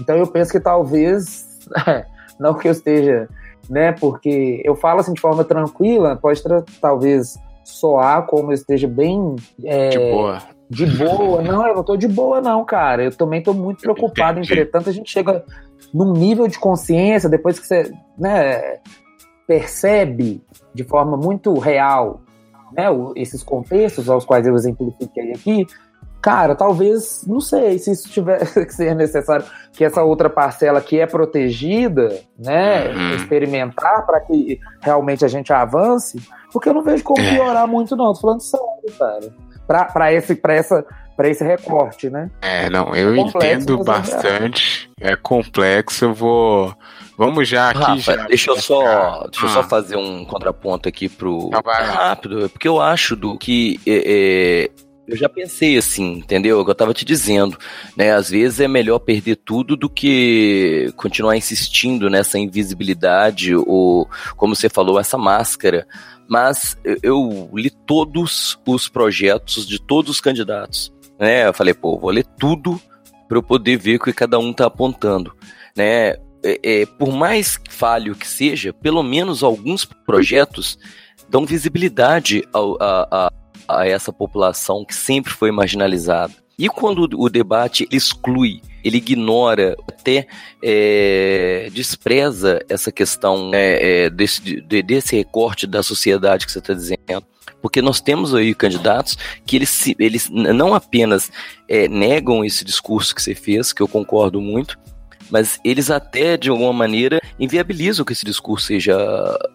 S4: Então eu penso que talvez, não que eu esteja, né, porque eu falo assim de forma tranquila, pode talvez soar como eu esteja bem... É,
S1: de boa.
S4: De boa, não, eu não tô de boa não, cara, eu também tô muito preocupado, entretanto a gente chega num nível de consciência, depois que você né, percebe de forma muito real né, esses contextos aos quais eu exemplifiquei aqui, cara, talvez, não sei se isso tiver que ser necessário, que essa outra parcela que é protegida, né, uhum. experimentar para que realmente a gente avance, porque eu não vejo como é. piorar muito, não. Tô falando sério, cara. Para esse, pra essa para esse recorte, né?
S1: É, não, eu é entendo bastante. É complexo, eu vou. Vamos já aqui. Rafa, já
S2: deixa eu só, deixa eu só ah. fazer um contraponto aqui pro ah, rápido, porque eu acho do que é, é, eu já pensei assim, entendeu? É eu tava te dizendo, né? Às vezes é melhor perder tudo do que continuar insistindo nessa invisibilidade ou, como você falou, essa máscara. Mas eu li todos os projetos de todos os candidatos né? Eu falei, pô, vou ler tudo para eu poder ver o que cada um tá apontando, né? É, é, por mais falho que seja, pelo menos alguns projetos dão visibilidade ao, a, a, a essa população que sempre foi marginalizada. E quando o debate exclui, ele ignora, até é, despreza essa questão é, é, desse, de, desse recorte da sociedade que você está dizendo, porque nós temos aí candidatos que eles, eles não apenas é, negam esse discurso que você fez, que eu concordo muito, mas eles até, de alguma maneira, inviabilizam que esse discurso seja,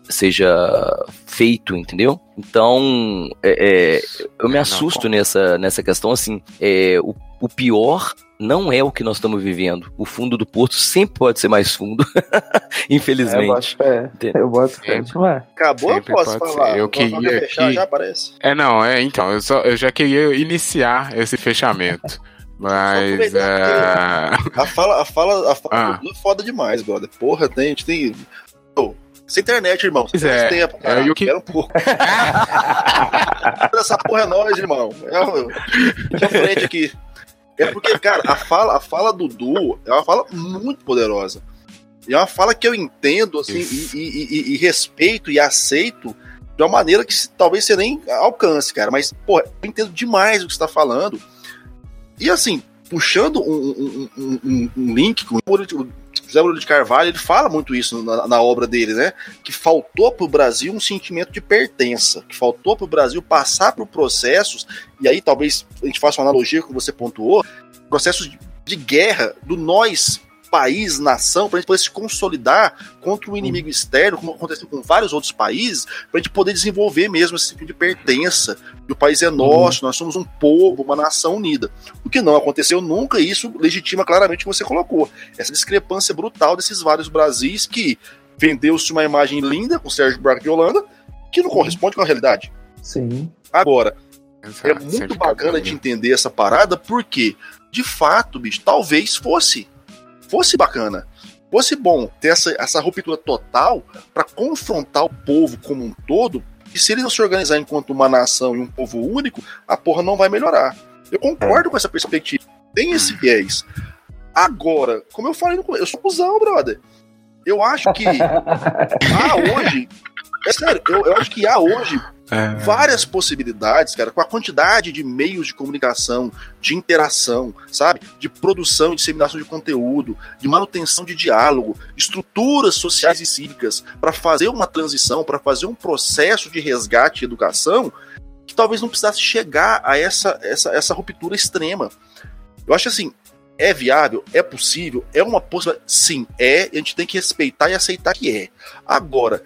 S2: seja feito, entendeu? Então, é, é, eu me assusto nessa, nessa questão, assim, é, o, o pior não é o que nós estamos vivendo. O fundo do porto sempre pode ser mais fundo, infelizmente.
S4: É, eu boto fé.
S3: Acabou, eu posso falar.
S1: Ser. Eu queria fechar, que...
S3: já parece.
S1: É, não, é, então, eu, só, eu já queria iniciar esse fechamento. Mas. É...
S3: A fala, a fala, a fala ah. é foda demais, brother. Porra, tem, a gente tem. Oh, sem internet, irmão.
S1: Pois é.
S3: Tempo, cara. É, eu que... um pouco. Essa porra é nós, irmão. É, Deixa frente aqui. É porque, cara, a fala, a fala do Du é uma fala muito poderosa. E é uma fala que eu entendo, assim, e, e, e, e, respeito e aceito de uma maneira que talvez você nem alcance, cara. Mas, pô, eu entendo demais o que você tá falando. E assim, puxando um, um, um, um link com o José Murilo de Carvalho, ele fala muito isso na, na obra dele, né? Que faltou para o Brasil um sentimento de pertença, que faltou para o Brasil passar por processos, e aí talvez a gente faça uma analogia que você pontuou, processos de, de guerra do nós país, nação, para a gente poder se consolidar contra um inimigo externo, como aconteceu com vários outros países, para a gente poder desenvolver mesmo esse tipo de pertença. Que o país é nosso, nós somos um povo, uma nação unida. O que não aconteceu nunca, e isso legitima claramente o que você colocou. Essa discrepância brutal desses vários Brasis que vendeu-se uma imagem linda com o Sérgio Buarque de Holanda, que não corresponde com a realidade.
S4: Sim.
S3: Agora, Exato, é muito bacana de entender essa parada, porque, de fato, bicho, talvez fosse fosse bacana, fosse bom ter essa, essa ruptura total para confrontar o povo como um todo, e se eles não se organizar enquanto uma nação e um povo único, a porra não vai melhorar. Eu concordo com essa perspectiva. Tem esse viés. Agora, como eu falei no começo, eu sou cuzão, brother. Eu acho que há hoje. É sério, eu, eu acho que há hoje é... Várias possibilidades, cara, com a quantidade de meios de comunicação, de interação, sabe? De produção e disseminação de conteúdo, de manutenção de diálogo, estruturas sociais e cívicas para fazer uma transição, para fazer um processo de resgate e educação que talvez não precisasse chegar a essa, essa, essa ruptura extrema. Eu acho assim, é viável? É possível? É uma possibilidade? Sim, é. A gente tem que respeitar e aceitar que é. Agora,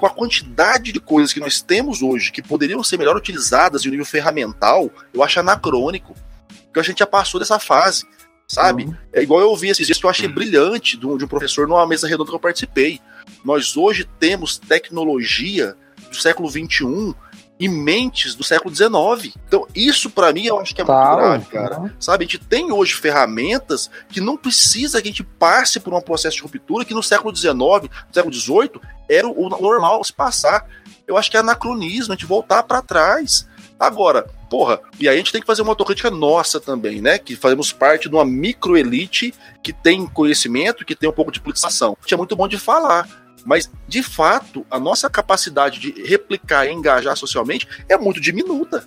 S3: com a quantidade de coisas que nós temos hoje que poderiam ser melhor utilizadas em nível ferramental, eu acho anacrônico. Porque a gente já passou dessa fase, sabe? Uhum. É igual eu ouvi esses dias que eu achei uhum. brilhante de um, de um professor numa mesa redonda que eu participei. Nós hoje temos tecnologia do século XXI e mentes do século XIX. Então, isso para mim eu acho que é muito grave, cara. Né? Sabe, a gente tem hoje ferramentas que não precisa que a gente passe por um processo de ruptura que no século XIX, no século XVIII, era o normal se passar. Eu acho que é anacronismo, a gente voltar para trás. Agora, porra, e aí a gente tem que fazer uma autocrítica nossa também, né? Que fazemos parte de uma microelite que tem conhecimento, que tem um pouco de politização. É muito bom de falar. Mas, de fato, a nossa capacidade de replicar e engajar socialmente é muito diminuta.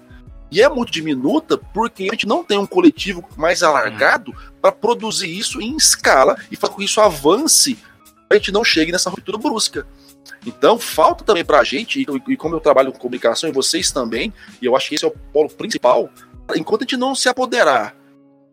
S3: E é muito diminuta porque a gente não tem um coletivo mais alargado para produzir isso em escala e fazer com que isso avance, a gente não chegue nessa ruptura brusca. Então, falta também para a gente, e, como eu trabalho com comunicação, e vocês também, e eu acho que esse é o polo principal, enquanto a gente não se apoderar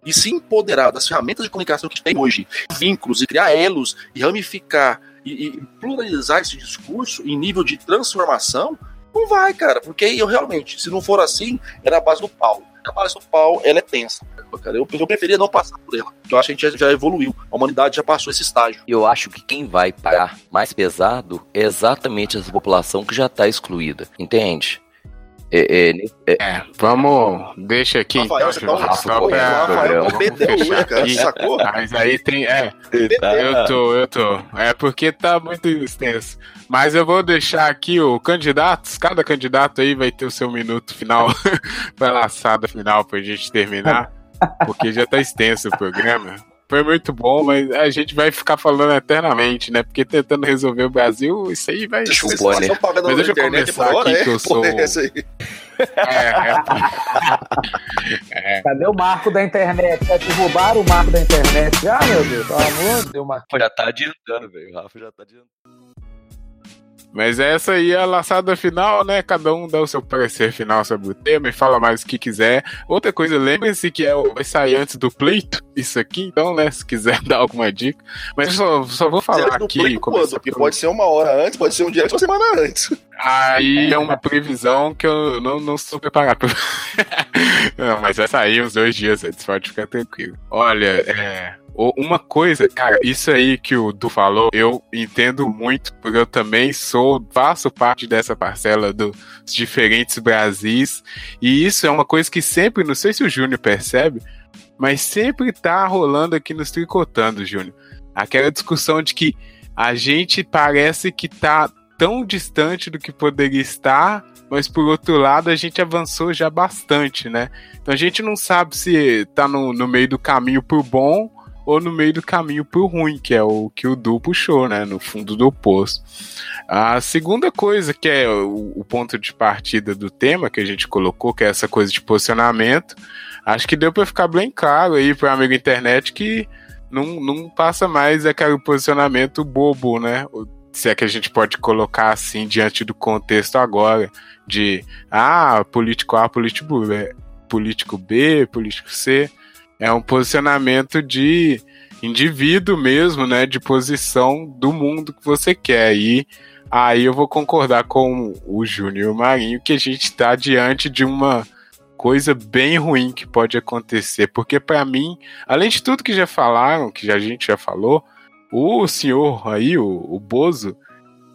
S3: e se empoderar das ferramentas de comunicação que a gente tem hoje, vínculos e criar elos e ramificar e, e, pluralizar esse discurso em nível de transformação, não vai, cara, porque eu realmente, se não for assim, era a base do pau. A base do pau, ela é tensa. Cara. Eu, eu preferia não passar por ela. Eu acho que a gente já, já evoluiu. A humanidade já passou esse estágio.
S2: Eu acho que quem vai pagar mais pesado é exatamente essa população que já está excluída. Entende?
S1: É, é, é, vamos. Deixa aqui. Rafael, então,
S3: você tá só pra, Rafael, hoje, cara, sacou?
S1: Mas aí tem. É, eu tô, eu tô. É porque tá muito extenso. Mas eu vou deixar aqui o candidatos. Cada candidato aí vai ter o seu minuto final pra laçada final pra gente terminar. Porque já tá extenso o programa foi muito bom, mas a gente vai ficar falando eternamente, né? Porque tentando resolver o Brasil, isso aí vai.
S2: Deixa eu, né?
S1: mas deixa eu começar aqui é? que eu sou. É,
S4: é, é. Cadê o marco da internet? Já derrubaram o marco da internet? Já, meu Deus, pelo amor de Deus, Marco.
S2: Já tá adiantando, velho. O Rafa já tá adiantando.
S1: Mas essa aí é a laçada final, né? Cada um dá o seu parecer final sobre o tema e fala mais o que quiser. Outra coisa, lembre-se que é, vai sair antes do pleito, isso aqui, então, né? Se quiser dar alguma dica. Mas eu só, só vou falar aqui.
S3: Quando? Porque pode ser uma hora antes, pode ser um dia antes, uma semana antes.
S1: Aí é uma previsão que eu não, não sou preparado. não, mas vai sair uns dois dias antes, pode ficar tranquilo. Olha, é, uma coisa, cara, isso aí que o Du falou, eu entendo muito, porque eu também sou, faço parte dessa parcela dos diferentes Brasis, e isso é uma coisa que sempre, não sei se o Júnior percebe, mas sempre tá rolando aqui nos Tricotando, Júnior. Aquela discussão de que a gente parece que tá tão distante do que poderia estar, mas por outro lado a gente avançou já bastante, né? Então a gente não sabe se tá no, no meio do caminho pro bom ou no meio do caminho pro ruim, que é o que o Du puxou, né? No fundo do poço. A segunda coisa, que é o, o ponto de partida do tema que a gente colocou, que é essa coisa de posicionamento, acho que deu para ficar bem claro aí para amigo internet que não, não passa mais aquele posicionamento bobo, né? Se é que a gente pode colocar assim diante do contexto agora, de ah, político A, político B, político B, político C é um posicionamento de indivíduo mesmo, né? De posição do mundo que você quer. E aí eu vou concordar com o Júnior Marinho que a gente está diante de uma coisa bem ruim que pode acontecer. Porque para mim, além de tudo que já falaram, que a gente já falou, o senhor aí, o, o Bozo,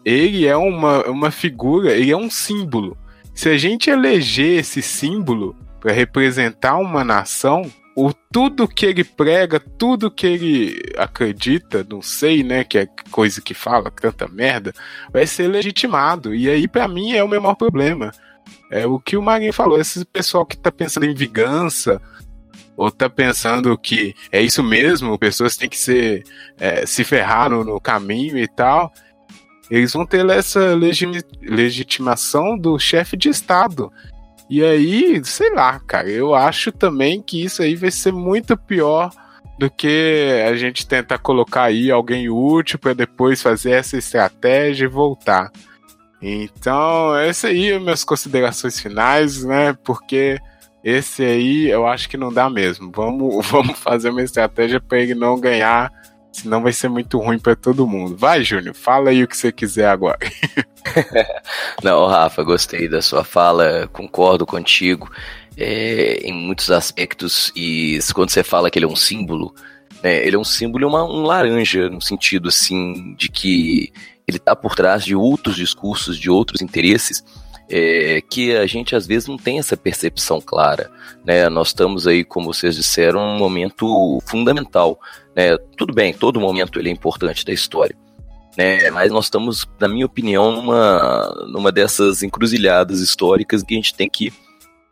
S1: ele é uma, uma figura, ele é um símbolo. Se a gente eleger esse símbolo para representar uma nação, o tudo que ele prega, tudo que ele acredita, não sei, né, que é coisa que fala tanta merda, vai ser legitimado. E aí para mim é o menor problema. É o que o Marinho falou, esse pessoal que tá pensando em vingança, ou tá pensando que é isso mesmo, pessoas têm que ser, é, se ferrar no, caminho e tal, eles vão ter essa legitimação do chefe de Estado. E aí, sei lá, cara, eu acho também que isso aí vai ser muito pior do que a gente tentar colocar aí alguém útil para depois fazer essa estratégia e voltar. Então, essa aí é minhas considerações finais, né? Porque esse aí eu acho que não dá mesmo. Vamos, vamos fazer uma estratégia para ele não ganhar Senão vai ser muito ruim para todo mundo. Vai, Júnior, fala aí o que você quiser agora.
S2: Não, Rafa, gostei da sua fala, concordo contigo é, em muitos aspectos. E quando você fala que ele é um símbolo, né, ele é um símbolo uma, um laranja, no sentido assim, de que ele está por trás de outros discursos, de outros interesses. É, que a gente às vezes não tem essa percepção clara. Né? Nós estamos aí, como vocês disseram, um momento fundamental né? Tudo bem, todo momento ele é importante da história. Né, mas nós estamos, na minha opinião, numa, numa dessas encruzilhadas históricas que a gente tem que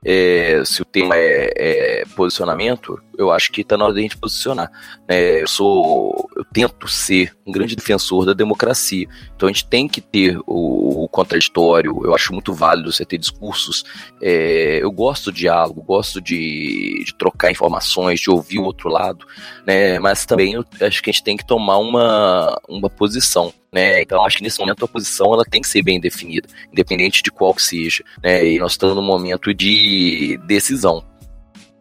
S2: é, se o tema é, é, posicionamento, eu acho que está na hora da gente posicionar. É, eu sou, eu tento ser um grande defensor da democracia. Então a gente tem que ter o, o contraditório. Eu acho muito válido você ter discursos. É, eu gosto do diálogo, gosto de, de, trocar informações, de ouvir o outro lado, né? Mas também eu acho que a gente tem que tomar uma, uma posição. Né? Então acho que nesse momento a posição ela tem que ser bem definida, independente de qual que seja, né? E nós estamos num momento de decisão,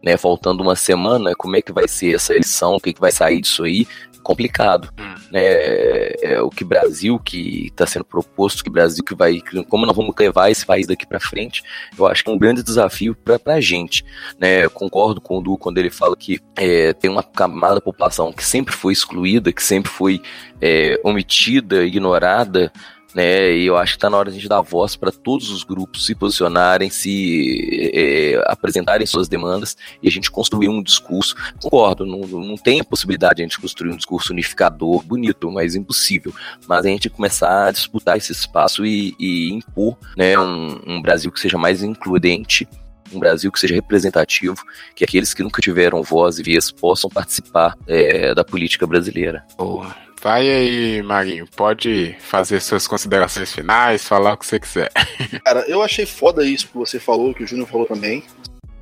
S2: né? Faltando uma semana, como é que vai ser essa eleição, o que, que vai sair disso aí? complicado, hum. né? É, é, o que Brasil que está sendo proposto, que Brasil que vai, como nós vamos levar esse país daqui para frente, eu acho que é um grande desafio para a gente, né? Eu concordo com o Du quando ele fala que é, tem uma camada da população que sempre foi excluída, que sempre foi é, omitida, ignorada, né? E eu acho que está na hora de a gente dar voz para todos os grupos se posicionarem, se é, apresentarem suas demandas e a gente construir um discurso. Concordo, não, não tem possibilidade de a gente construir um discurso unificador, bonito, mas impossível. Mas a gente começar a disputar esse espaço e, e impor né, um, um Brasil que seja mais includente um Brasil que seja representativo, que aqueles que nunca tiveram voz e vez possam participar é, da política brasileira.
S1: Boa. Vai aí, Marinho. Pode fazer suas considerações finais, falar o que você quiser.
S3: Cara, eu achei foda isso que você falou, que o Júnior falou também.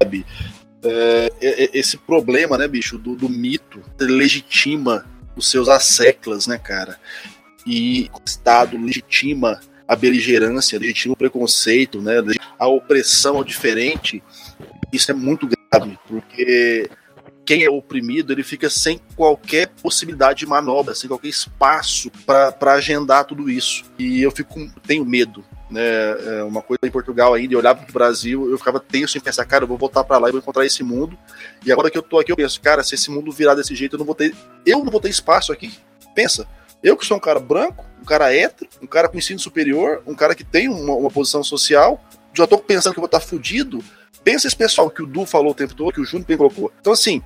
S3: Sabe? É, esse problema, né, bicho, do, do mito legitima os seus asseclas, né, cara? E o Estado legitima a beligerância, legitima o preconceito, né, a opressão ao diferente, isso é muito grave, porque quem é oprimido ele fica sem qualquer possibilidade de manobra, sem qualquer espaço para agendar tudo isso. E eu fico tenho medo. Né, é uma coisa em Portugal ainda, eu olhava para o Brasil, eu ficava tenso em pensar, cara, eu vou voltar para lá e vou encontrar esse mundo. E agora que eu tô aqui, eu penso, cara, se esse mundo virar desse jeito, eu não vou ter, eu não vou ter espaço aqui. Pensa, eu que sou um cara branco, um cara hétero, um cara com ensino superior, um cara que tem uma, uma posição social, já tô pensando que eu vou estar tá fudido. Pensa esse pessoal que o Du falou o tempo todo, que o Júnior colocou. Então, assim,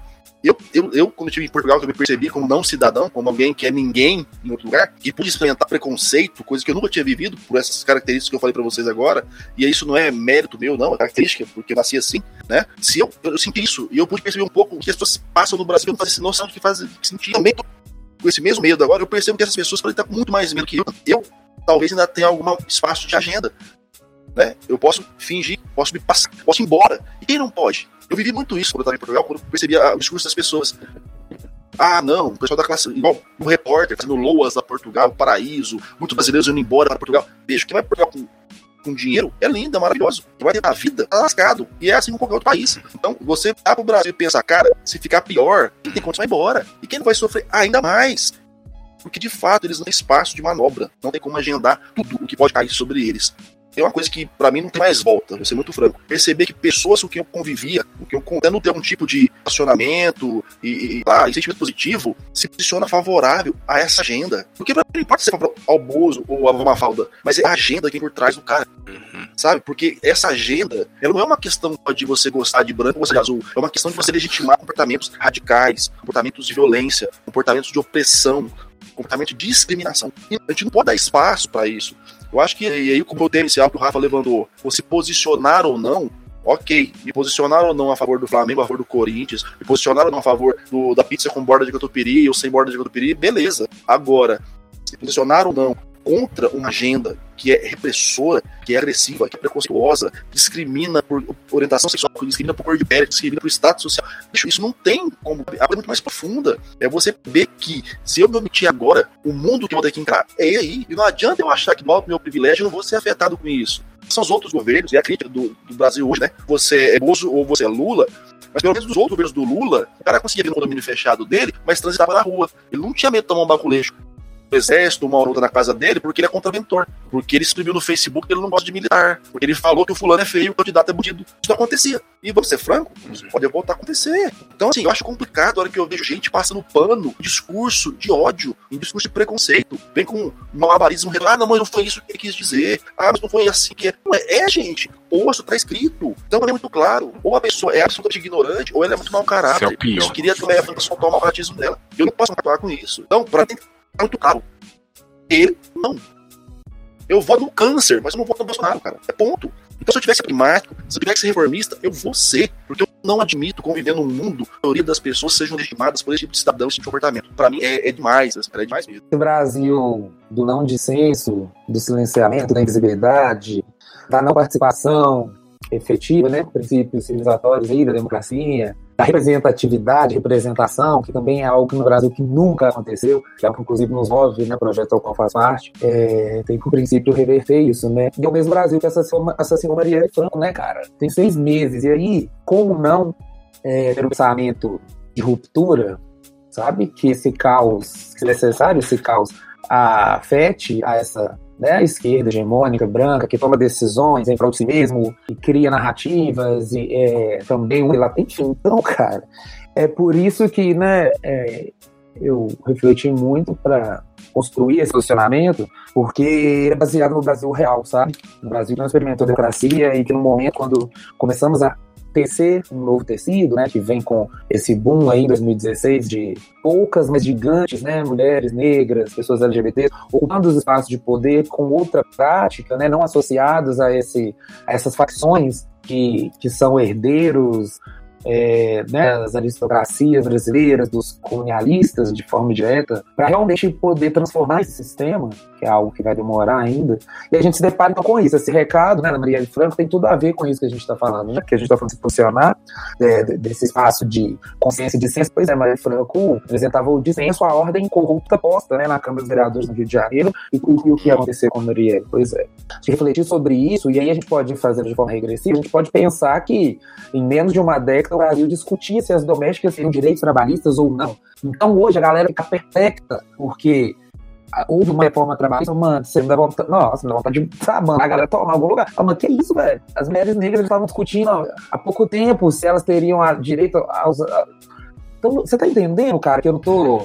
S3: eu, eu, eu, quando estive em Portugal, eu me percebi como não cidadão, como alguém que é ninguém em outro lugar, e pude experimentar preconceito, coisa que eu nunca tinha vivido, por essas características que eu falei para vocês agora, e isso não é mérito meu, não, é característica, porque eu nasci assim, né? Se eu, eu senti isso, e eu pude perceber um pouco o que as pessoas passam no Brasil, eu não fazia noção do que faz sentir também com esse mesmo medo agora, eu percebo que essas pessoas podem estar com muito mais medo que eu. Eu talvez ainda tenha algum espaço de agenda. Né? Eu posso fingir, posso me passar, posso ir embora. E quem não pode? Eu vivi muito isso quando eu estava em Portugal, quando eu percebia o discurso das pessoas. Ah, não, o pessoal da classe. Igual o repórter fazendo loas a Portugal, paraíso, muitos brasileiros indo embora para Portugal. Veja, quem vai para Portugal com, com dinheiro é lindo, é maravilhoso. Quem vai ter a vida tá lascado. E é assim com qualquer outro país. Então, você vai para o Brasil e pensa, cara, se ficar pior, quem tem condição vai embora. E quem não vai sofrer ainda mais? Porque de fato eles não têm espaço de manobra, não tem como agendar tudo o que pode cair sobre eles é uma coisa que para mim não tem mais volta, vou ser muito franco. Perceber que pessoas com quem eu convivia, com quem eu tendo ter um tipo de relacionamento e, e, lá, e sentimento positivo, se posiciona favorável a essa agenda. Porque pra mim não importa se é ao Bozo ou a Mafalda, mas é a agenda que tem por trás do cara. Uhum. Sabe? Porque essa agenda, ela não é uma questão de você gostar de branco ou de azul, é uma questão de você legitimar comportamentos radicais, comportamentos de violência, comportamentos de opressão, comportamento de discriminação. E a gente não pode dar espaço para isso. Eu acho que aí, o inicial que o Rafa levantou, ou se posicionar ou não, ok, me posicionar ou não a favor do Flamengo, a favor do Corinthians, me posicionar ou não a favor do, da pizza com borda de catupiry ou sem borda de catupiry, beleza. Agora, se posicionar ou não contra uma agenda que é repressora, que é agressiva, que é preconceituosa, discrimina por orientação sexual, discrimina por cor de pele, discrimina por status social. Isso não tem como. A coisa é muito mais profunda. É você ver que se eu me omitir agora, o mundo que eu vou ter que entrar é aí. E não adianta eu achar que mal meu privilégio eu não vou ser afetado com isso. São os outros governos, e a crítica do, do Brasil hoje, né? Você é Bozo ou você é Lula, mas pelo menos dos outros governos do Lula, o cara conseguia vir no condomínio fechado dele, mas transitava na rua. Ele não tinha medo de tomar um baculejo exército, uma outra na casa dele, porque ele é contraventor. Porque ele escreveu no Facebook que ele não gosta de militar. Porque ele falou que o fulano é feio, o candidato é bandido. Isso não acontecia. E vamos ser franco, isso pode voltar a acontecer. Então, assim, eu acho complicado a hora que eu vejo gente passando pano, discurso de ódio, em discurso de preconceito. Vem com malabarismo, ah, não, mas não foi isso que ele quis dizer. Ah, mas não foi assim que é. Não é, é gente. Ou isso tá escrito. Então é muito claro. Ou a pessoa é absolutamente ignorante, ou ela é muito mau caráter. É eu queria também soltar o malcaratismo dela. Eu não posso acabar com isso. Então, pra muito claro. Ele, não. Eu voto no câncer, mas eu não voto no Bolsonaro, cara. É ponto. Então, se eu tivesse climático, se eu tivesse reformista, eu vou ser. Porque eu não admito conviver num mundo a maioria das pessoas sejam legitimadas por esse tipo de cidadão, esse tipo de comportamento. Para mim, é, é demais. É demais mesmo.
S4: O Brasil do não dissenso, do silenciamento, da invisibilidade, da não participação efetiva, né? Princípios civilizatórios aí da democracia, da representatividade, representação, que também é algo que no Brasil que nunca aconteceu, que é algo que inclusive nos move, né, projeto ao qual faz parte, é, tem que o princípio reverter isso, né? E é o mesmo Brasil que assassinou, assassinou Marielle Franco, né, cara? Tem seis meses, e aí, como não é, ter um pensamento de ruptura, sabe? Que esse caos, se necessário esse caos, afete a essa né, esquerda hegemônica, branca, que toma decisões em prol de si mesmo, e cria narrativas, e é, também um latente. Então, cara, é por isso que né, é, eu refleti muito para construir esse posicionamento, porque é baseado no Brasil real, sabe? No Brasil não experimentou democracia e que no momento, quando começamos a tecer um novo tecido, né, que vem com esse boom aí em 2016 de poucas, mas gigantes, né, mulheres negras, pessoas LGBT, ocupando os espaços de poder com outra prática, né, não associados a, esse, a essas facções que, que são herdeiros é, né, das aristocracias brasileiras, dos colonialistas de forma direta, para realmente poder transformar esse sistema, que é algo que vai demorar ainda. E a gente se depara então, com isso. Esse recado né, da Marielle Franco tem tudo a ver com isso que a gente está falando, né? que a gente está falando de se posicionar é, desse espaço de consciência e dissenso. Pois é, Marielle Franco apresentava o dissenso à ordem corrupta posta né, na Câmara dos Vereadores no Rio de Janeiro e, e, o que ia acontecer com a Marielle. Pois é. Se refletir sobre isso, e aí a gente pode fazer de forma regressiva, a gente pode pensar que em menos de uma década o Brasil discutia se as domésticas teriam direitos trabalhistas ou não. Então hoje a galera fica perfeita, porque houve uma reforma trabalhista, mano, você me dá vontade, nossa, me dá vontade de ah, mano, a galera tomar algum lugar. Ah, mano, que isso, velho? As mulheres negras estavam discutindo há pouco tempo se elas teriam a direito aos. A... Então, você tá entendendo, cara, que eu não tô.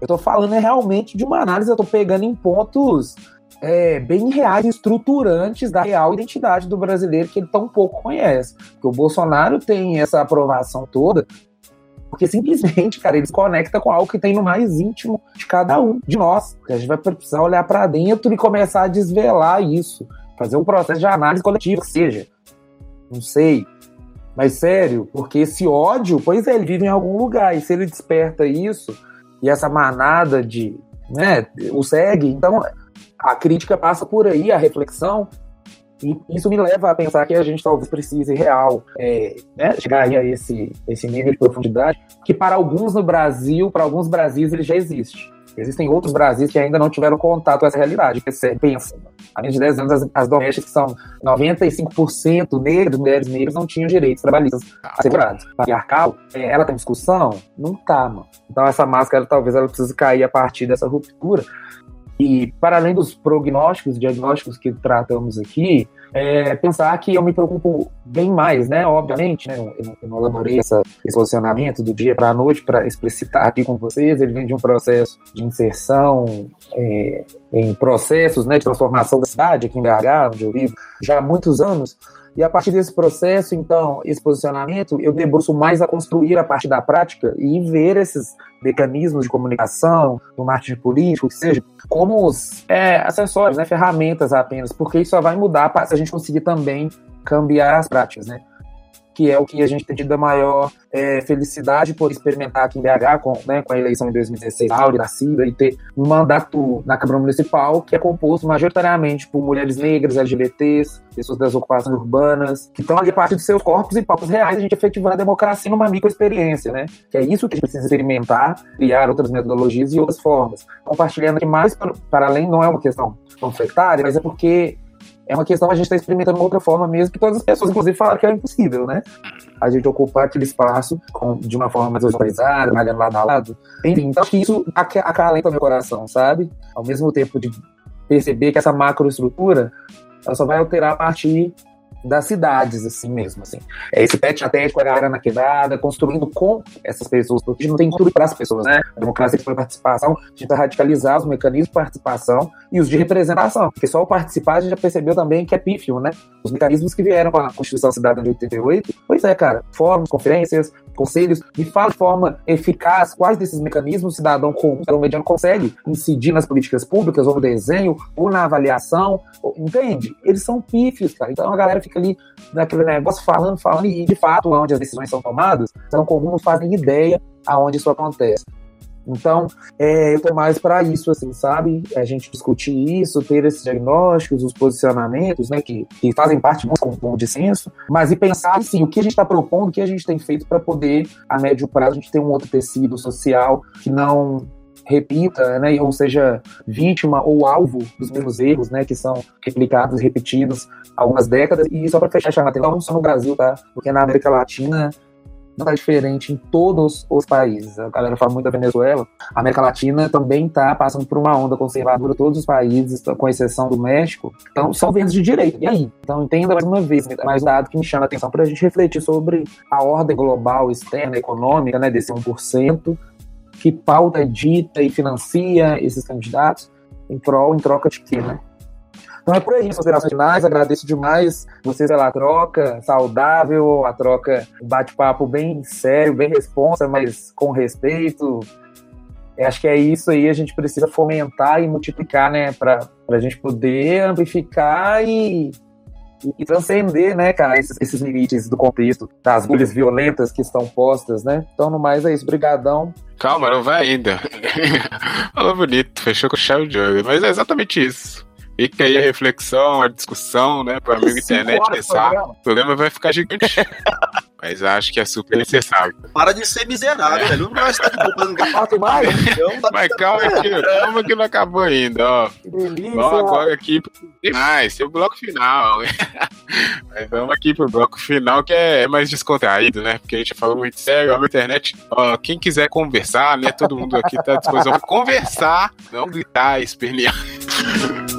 S4: Eu tô falando é realmente de uma análise, eu tô pegando em pontos é, bem reais, estruturantes da real identidade do brasileiro que ele tão pouco conhece. Porque o Bolsonaro tem essa aprovação toda porque simplesmente, cara, ele se conecta com algo que tem no mais íntimo de cada um de nós. A gente vai precisar olhar para dentro e começar a desvelar isso. Fazer um processo de análise coletiva, que seja. Não sei. Mas sério, porque esse ódio, pois é, ele vive em algum lugar. E se ele desperta isso, e essa manada de. Né, o segue, então a crítica passa por aí, a reflexão, e isso me leva a pensar que a gente talvez precise real é, né, chegar a esse, esse nível de profundidade, que para alguns no Brasil, para alguns Brasis, ele já existe. Existem outros Brasis que ainda não tiveram contato com essa realidade. Pensa, há menos de 10 anos, as, as domésticas que são 95% negras, mulheres negras, não tinham direitos trabalhistas assegurados. Patriarcal, é, ela tem discussão? Não tá, mano. Então essa máscara talvez ela precise cair a partir dessa ruptura e, para além dos prognósticos, diagnósticos que tratamos aqui, é, pensar que eu me preocupo bem mais, né? Obviamente, né? Eu, eu não elaborei essa, esse posicionamento do dia para a noite para explicitar aqui com vocês. Ele vem de um processo de inserção é, em processos né, de transformação da cidade, aqui em BH, onde eu vivo, já há muitos anos. E a partir desse processo, então, esse posicionamento, eu debruço mais a construir a partir da prática e ver esses mecanismos de comunicação, no marketing político, que seja, como os é, acessórios, né, ferramentas apenas, porque isso só vai mudar se a gente conseguir também cambiar as práticas, né? Que é o que a gente tem tido a maior é, felicidade por experimentar aqui em BH, com, né, com a eleição em 2016, Áurea nascida, e ter um mandato na Câmara Municipal que é composto majoritariamente por mulheres negras, LGBTs, pessoas das ocupações urbanas, que estão ali a partir de seus corpos e palcos reais, a gente efetivando a democracia numa microexperiência, né? Que é isso que a gente precisa experimentar, criar outras metodologias e outras formas. Compartilhando aqui mais para, além, não é uma questão panfletária, mas é porque é uma questão a gente está experimentando uma outra forma mesmo, que todas as pessoas, inclusive, falaram que é impossível, né? A gente ocupar aquele espaço com, de uma forma mais organizada, mais lado a lado. Enfim, então acho que isso acalenta meu coração, sabe? Ao mesmo tempo de perceber que essa macroestrutura ela só vai alterar a partir das cidades, assim mesmo, assim. É esse pet até com a galera na quebrada, construindo com essas pessoas, porque a gente não tem tudo para as pessoas, né? A democracia foi participação, a gente radicalizar os mecanismos de participação e os de representação, porque só o participar a gente já percebeu também que é pífio, né? Os mecanismos que vieram com a Constituição Cidadã de 88, pois é, cara, fóruns, conferências, conselhos, me fala de forma eficaz quais desses mecanismos o cidadão comum, o mediano, consegue incidir nas políticas públicas, ou no desenho, ou na avaliação, entende? Eles são pífios, cara. Então a galera fica ali naquele negócio falando, falando, e de fato, onde as decisões são tomadas, são comuns não fazem ideia aonde isso acontece. Então, é, eu tô mais para isso, assim, sabe? A gente discutir isso, ter esses diagnósticos, os posicionamentos, né, que, que fazem parte do com o dissenso, mas e pensar, assim, o que a gente está propondo, o que a gente tem feito para poder, a médio prazo, a gente ter um outro tecido social que não repita, né, ou seja vítima ou alvo dos mesmos erros, né, que são replicados repetidos há algumas décadas. E só para fechar, atenção, não só no Brasil, tá? Porque na América Latina está diferente em todos os países. A galera fala muito da Venezuela. A América Latina também está passando por uma onda conservadora, todos os países, com exceção do México. Então, são vendas de direito. E aí? Então, entenda mais uma vez, mais um dado que me chama a atenção para a gente refletir sobre a ordem global, externa, econômica, né, desse 1%, que pauta, dita e financia esses candidatos em prol, em troca de quê, né? Então é por aí, considerações finais, agradeço demais vocês pela troca saudável, a troca, bate-papo bem sério, bem responsa, mas com respeito. Eu acho que é isso aí, a gente precisa fomentar e multiplicar, né, para a gente poder amplificar e e, e transcender, né, cara, esses, esses, limites do contexto, das bolhas violentas que estão postas, né? Então, no mais é isso. Brigadão.
S1: Calma, não vai ainda. Falou bonito, fechou com chave de ouro. Mas é exatamente isso. Fica aí a reflexão, a discussão, né? Para amigo internet pensar. O programa vai ficar gigante. Mas acho que é super necessário.
S3: Para de ser miserável, é. velho. Não vai estar de
S1: mais. Mas calma aqui, calma que não acabou ainda, ó. Delícia. Vamos agora aqui pro mais, tem o bloco final. Mas vamos aqui pro bloco final que é mais descontraído, né? Porque a gente falou muito sério, a internet. Ó, quem quiser conversar, né? Todo mundo aqui tá à disposição pra conversar, não gritar, espernear.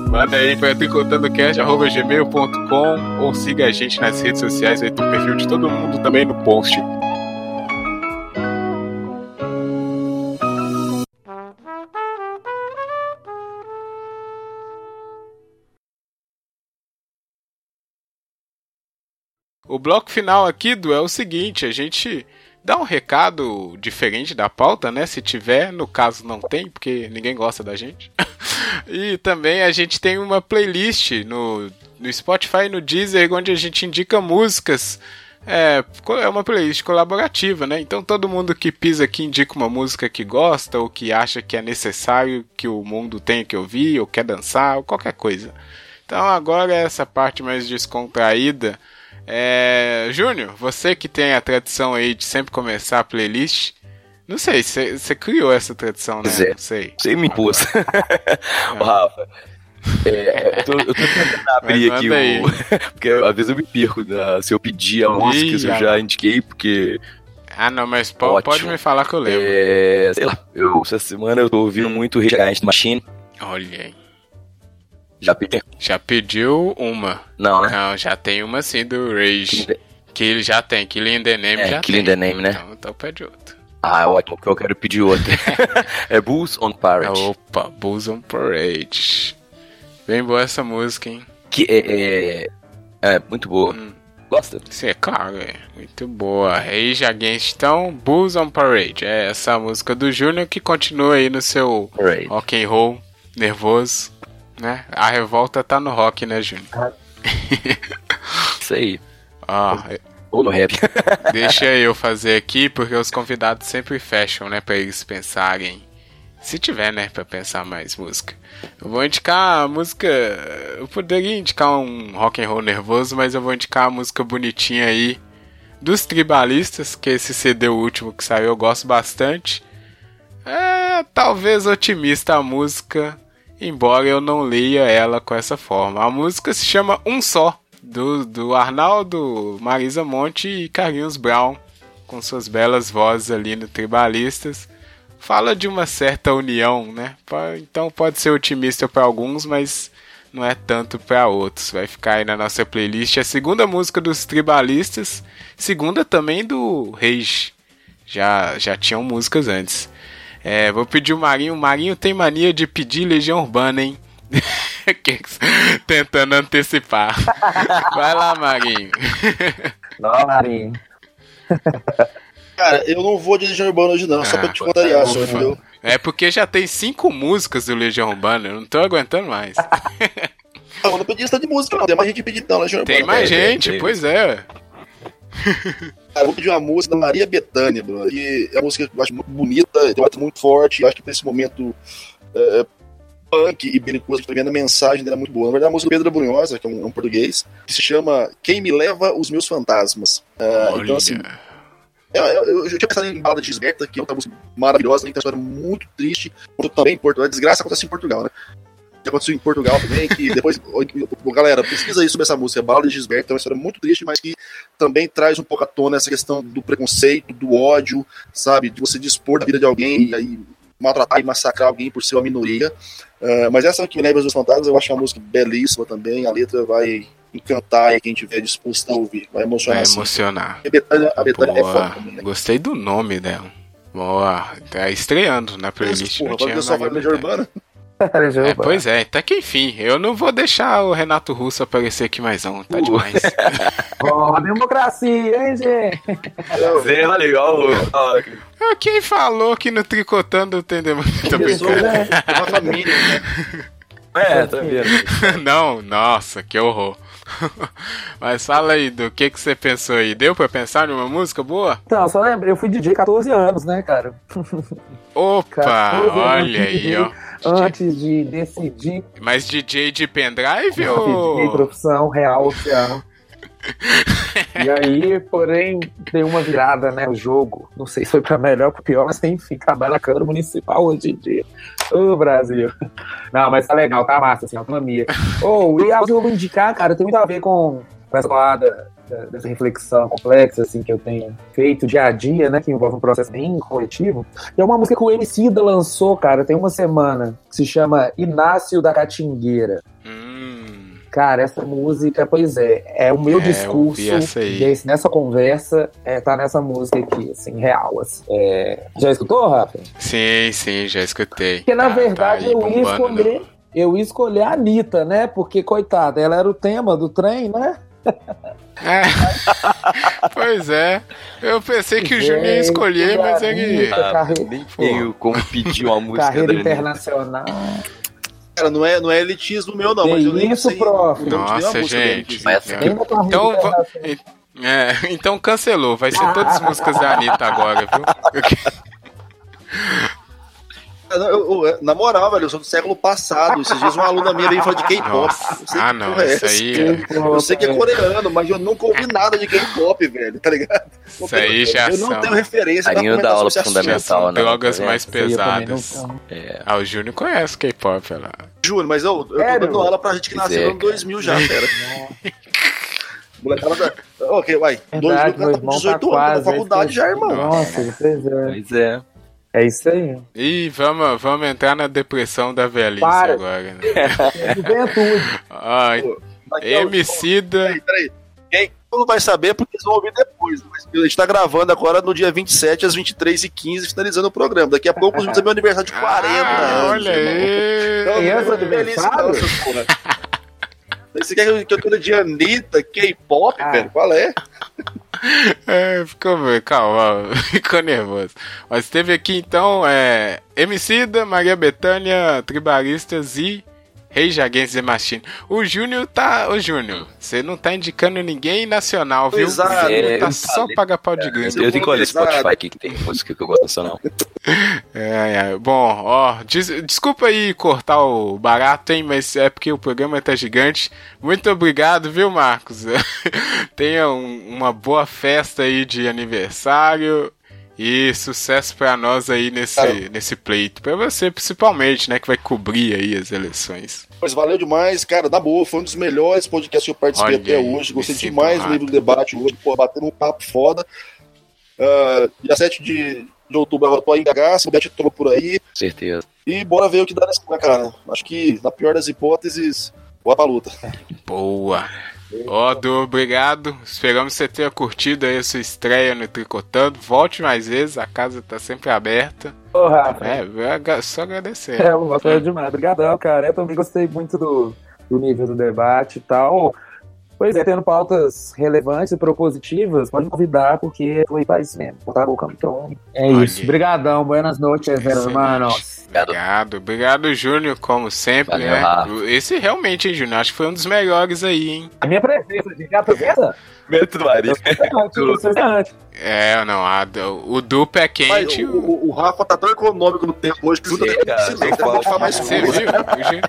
S1: Manda aí para tricotandocast.gmail.com ou siga a gente nas redes sociais, aí tem o perfil de todo mundo também no post. O bloco final aqui do é o seguinte, a gente dá um recado diferente da pauta, né? Se tiver, no caso não tem, porque ninguém gosta da gente. e também a gente tem uma playlist no, no Spotify e no Deezer onde a gente indica músicas. É, é uma playlist colaborativa, né? Então todo mundo que pisa aqui indica uma música que gosta ou que acha que é necessário que o mundo tenha que ouvir, ou quer dançar, ou qualquer coisa. Então agora essa parte mais descontraída é, Júnior, você que tem a tradição aí de sempre começar a playlist, não sei, você criou essa tradição, né?
S2: É,
S1: não sei.
S2: Você me impôs. Ô, Rafa, é, eu, tô, eu tô tentando abrir aqui o. porque às vezes eu me perco né? se eu pedir a música, se eu já indiquei, porque.
S1: Ah, não, mas pode, pode me falar que eu lembro.
S2: É, sei lá, eu, essa semana eu tô ouvindo muito Rage Against Machine.
S1: Olha aí.
S2: Já pediu?
S1: Já pediu uma.
S2: Não, né?
S1: Não, já tem uma sim do Rage. Que ele já tem, Killing the Name é, já
S2: Killing
S1: tem.
S2: the Name, né?
S1: Então, então pede outra.
S2: Ah, ótimo, que eu quero pedir outra. é Bulls on Parade.
S1: Opa, Bulls on Parade. Bem boa essa música, hein?
S2: Que é, é, é muito boa. Hum. Gosta?
S1: Sim, é claro, é. Muito boa. Rage Against, então, Bulls on Parade. É essa música do Júnior que continua aí no seu Parade. rock and roll nervoso né? A revolta tá no rock, né, Júnior? Ah.
S2: Isso aí.
S1: Ah,
S2: Ou no rap.
S1: deixa eu fazer aqui, porque os convidados sempre fecham, né? Pra eles pensarem. Se tiver, né? Pra pensar mais música. Eu vou indicar a música. Eu poderia indicar um rock and roll nervoso, mas eu vou indicar a música bonitinha aí dos Tribalistas, que esse CD último que saiu eu gosto bastante. É, talvez otimista a música, embora eu não leia ela com essa forma. A música se chama Um Só, do, do Arnaldo, Marisa Monte e Carlinhos Brown, com suas belas vozes ali no Tribalistas. Fala de uma certa união, né? Então pode ser otimista para alguns, mas não é tanto para outros. Vai ficar aí na nossa playlist a segunda música dos Tribalistas, segunda também do Reis. Já, já tinham músicas antes. É, vou pedir o Marinho. O Marinho tem mania de pedir Legião Urbana, hein? Tentando antecipar. Vai lá, Marinho.
S4: Não, Marinho.
S3: Cara, eu não vou de Legião Urbana hoje não, ah, só pra te contrariar, só, entendeu?
S1: É porque já tem cinco músicas do Legião Urbana, eu não tô aguentando mais.
S3: Não, não pedi lista de música, não. Tem mais gente pedindo não, Legião
S1: Urbana. Tem mais gente, é, pois é.
S3: Cara, eu vou pedir uma música da Maria Bethânia, bro. E é uma música que eu acho muito bonita, tem um muito forte. Eu acho que nesse momento é, punk e belicoso, que a mensagem dela é muito boa. Na verdade, a música do Pedro Brunhosa, que é um, um, português, que se chama Quem Me Leva os Meus Fantasmas. Uh, então, assim. Eu, eu, eu, já tinha pensado em Balada de Gisberta, que é outra música maravilhosa, tem uma história muito triste, também em Portugal. A desgraça acontece em Portugal, né? aconteceu em Portugal também, que depois, galera, pesquisa aí sobre essa música, Bala de Gisberto, é uma história muito triste, mas que também traz um pouco à tona essa questão do preconceito, do ódio, sabe, de você dispor da vida de alguém e aí maltratar e massacrar alguém por ser uma minoria. Uh, mas essa aqui, Neves dos Fantasmas, eu acho uma música belíssima também, a letra vai encantar quem tiver disposto a ouvir, vai emocionar.
S1: Vai assim. emocionar.
S3: A Betânia, a Betânia é foda também, né?
S1: Gostei do nome dela. Boa, tá estreando na playlist.
S3: Porra, o Legião Urbana.
S1: é, pois é, até que enfim, eu não vou deixar o Renato Russo aparecer aqui mais não, tá uh. demais.
S4: oh, democracia, hein, gente?
S2: Zé, legal.
S1: Quem falou que no Tricotando tem democracia?
S3: É uma família, né?
S2: É, tá vendo.
S1: não, nossa, que horror. Mas fala aí, do que, que você pensou aí? Deu pra pensar numa música boa?
S4: Então, só lembra, eu fui DJ 14 anos, né, cara?
S1: Opa, olha aí, ó.
S4: Antes de decidir.
S1: Mas DJ de pendrive ou.
S4: DJ profissão real oficial. E aí, porém, tem uma virada, né? O jogo. Não sei se foi pra melhor ou pra pior, mas que ficar na Câmara Municipal hoje em dia. Ô, Brasil. Não, mas tá legal, tá massa, assim, autonomia. Ô, oh, e a que eu vou indicar, cara, tem muito a ver com, com essa parada dessa reflexão complexa assim que eu tenho feito dia a dia, né, que envolve um processo bem coletivo. E é uma música que o MC da lançou, cara, tem uma semana, que se chama Inácio da Catingueira.
S1: Hum.
S4: Cara, essa música, pois é, é o meu é, discurso desse, nessa conversa, é, tá nessa música aqui, assim, real. Assim. É... Já escutou, Rafa?
S1: Sim, sim, já escutei.
S4: Porque, na tá, verdade, tá eu ia escolher... Eu ia escolher a Anitta, né? Porque, coitada, ela era o tema do trem, né?
S1: É. pois é. Eu pensei que o Júnior ia escolher, mas ele.
S2: Ah, nem foi como pedir uma música
S4: Carreira internacional.
S3: Cara, não é, não é elitismo meu, não. Mas eu nem
S4: isso, sei, prof.
S1: Nossa, gente. Então, é, então cancelou. Vai ser todas as músicas da Anitta agora, viu?
S3: Eu, na moral, velho, eu sou do século passado. Esses dias uma aluna minha veio falar de K-pop.
S1: Ah, não, é isso aí.
S3: Eu sei que é coreano, mas eu nunca ouvi nada de K-pop, velho, tá ligado?
S1: Isso aí já
S3: Eu não tenho referência
S2: Carinho da aula fundamental,
S1: né? Drogas mais pesadas. É. Ah, o Júnior conhece K-pop, lá.
S3: Júnior, mas eu, eu tô dando aula pra gente que nasceu no ano 2000 já, pera. Molecada da. Ok, vai.
S4: Verdade, 2000, tá 18
S3: tá anos, na faculdade já, irmão.
S4: Nossa, pois é.
S2: Pois é.
S4: É isso aí.
S1: E vamos, vamos entrar na depressão da velhice Para. agora. Né?
S4: Juventude.
S1: Ai, Emicida. Peraí, peraí.
S3: Quem não vai saber porque eles vão ouvir depois. Mas a gente tá gravando agora no dia 27, às 23h15, finalizando o finalizando o programa. Daqui a pouco, inclusive, é meu aniversário de 40 ah,
S1: anos. Olha aí.
S4: Então, é esse aniversário?
S3: Você quer que eu tô de Anitta, K-pop, ah. velho? Qual é?
S1: É, ficou, calma, ficou nervoso. Mas teve aqui então é, Emicida, Maria Bethânia, Tribalistas e Rage Against the Machine. O Júnior tá. Ô Júnior, você não tá indicando ninguém nacional, viu?
S3: Exato.
S1: É, tá só paga pau de grande.
S2: Eu tenho que olhar Spotify aqui que tem música que eu gosto nacional.
S1: É, é. Bom, ó, des, desculpa aí cortar o barato, hein, mas é porque o programa tá gigante. Muito obrigado, viu, Marcos? Tenha um, uma boa festa aí de aniversário. E sucesso para nós aí nesse, nesse pleito. Para você, principalmente, né? Que vai cobrir aí as eleições.
S3: Pois valeu demais, cara. Da boa, foi um dos melhores podcasts que eu participei Olha até aí, hoje. Gostei demais do livro do debate hoje, pô, batendo um papo foda. Uh, dia 7 de, de outubro eu tô em BH, se o Bet toma por aí.
S2: Certeza.
S3: E bora ver o que dá nessa cara. Acho que, na pior das hipóteses, boa pra luta.
S1: Boa. Ó, oh, Du, obrigado. Esperamos você tenha curtido aí a sua estreia no Tricotando. Volte mais vezes, a casa tá sempre aberta.
S4: Ô, oh, Rafa.
S1: É, só agradecer.
S4: É, uma coisa demais. Obrigadão, cara. Eu também gostei muito do, do nível do debate e tal. Pois é, tendo pautas relevantes e propositivas, pode me convidar, porque foi isso mesmo. Botar a boca. Então, é isso. Obrigadão. Buenas noites, hermanos.
S1: Obrigado, obrigado, Júnior, como sempre, Valeu, né? Rafa. Esse realmente, hein, Júnior? Acho que foi um dos melhores aí, hein?
S4: A minha presença, gente, a presença?
S2: Mérito do Maria.
S1: É, não, a, o duplo é quente.
S3: Mas, o, o, o, Rafa tá tão econômico no tempo hoje que tudo é
S1: Você viu?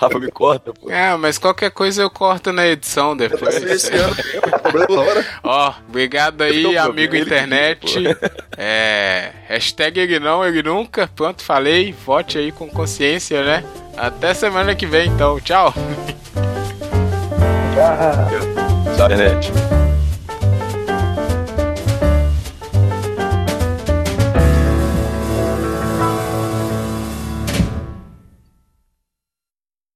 S2: Rafa me corta, pô.
S1: É, mas qualquer coisa eu corto na edição depois. Esse ano, Ó, obrigado aí, amigo internet. É, hashtag ele não, ele nunca. Pronto, falei. Vote aí com consciência, né? Até semana que vem, então. Tchau.
S4: Tchau.
S2: Tchau, internet.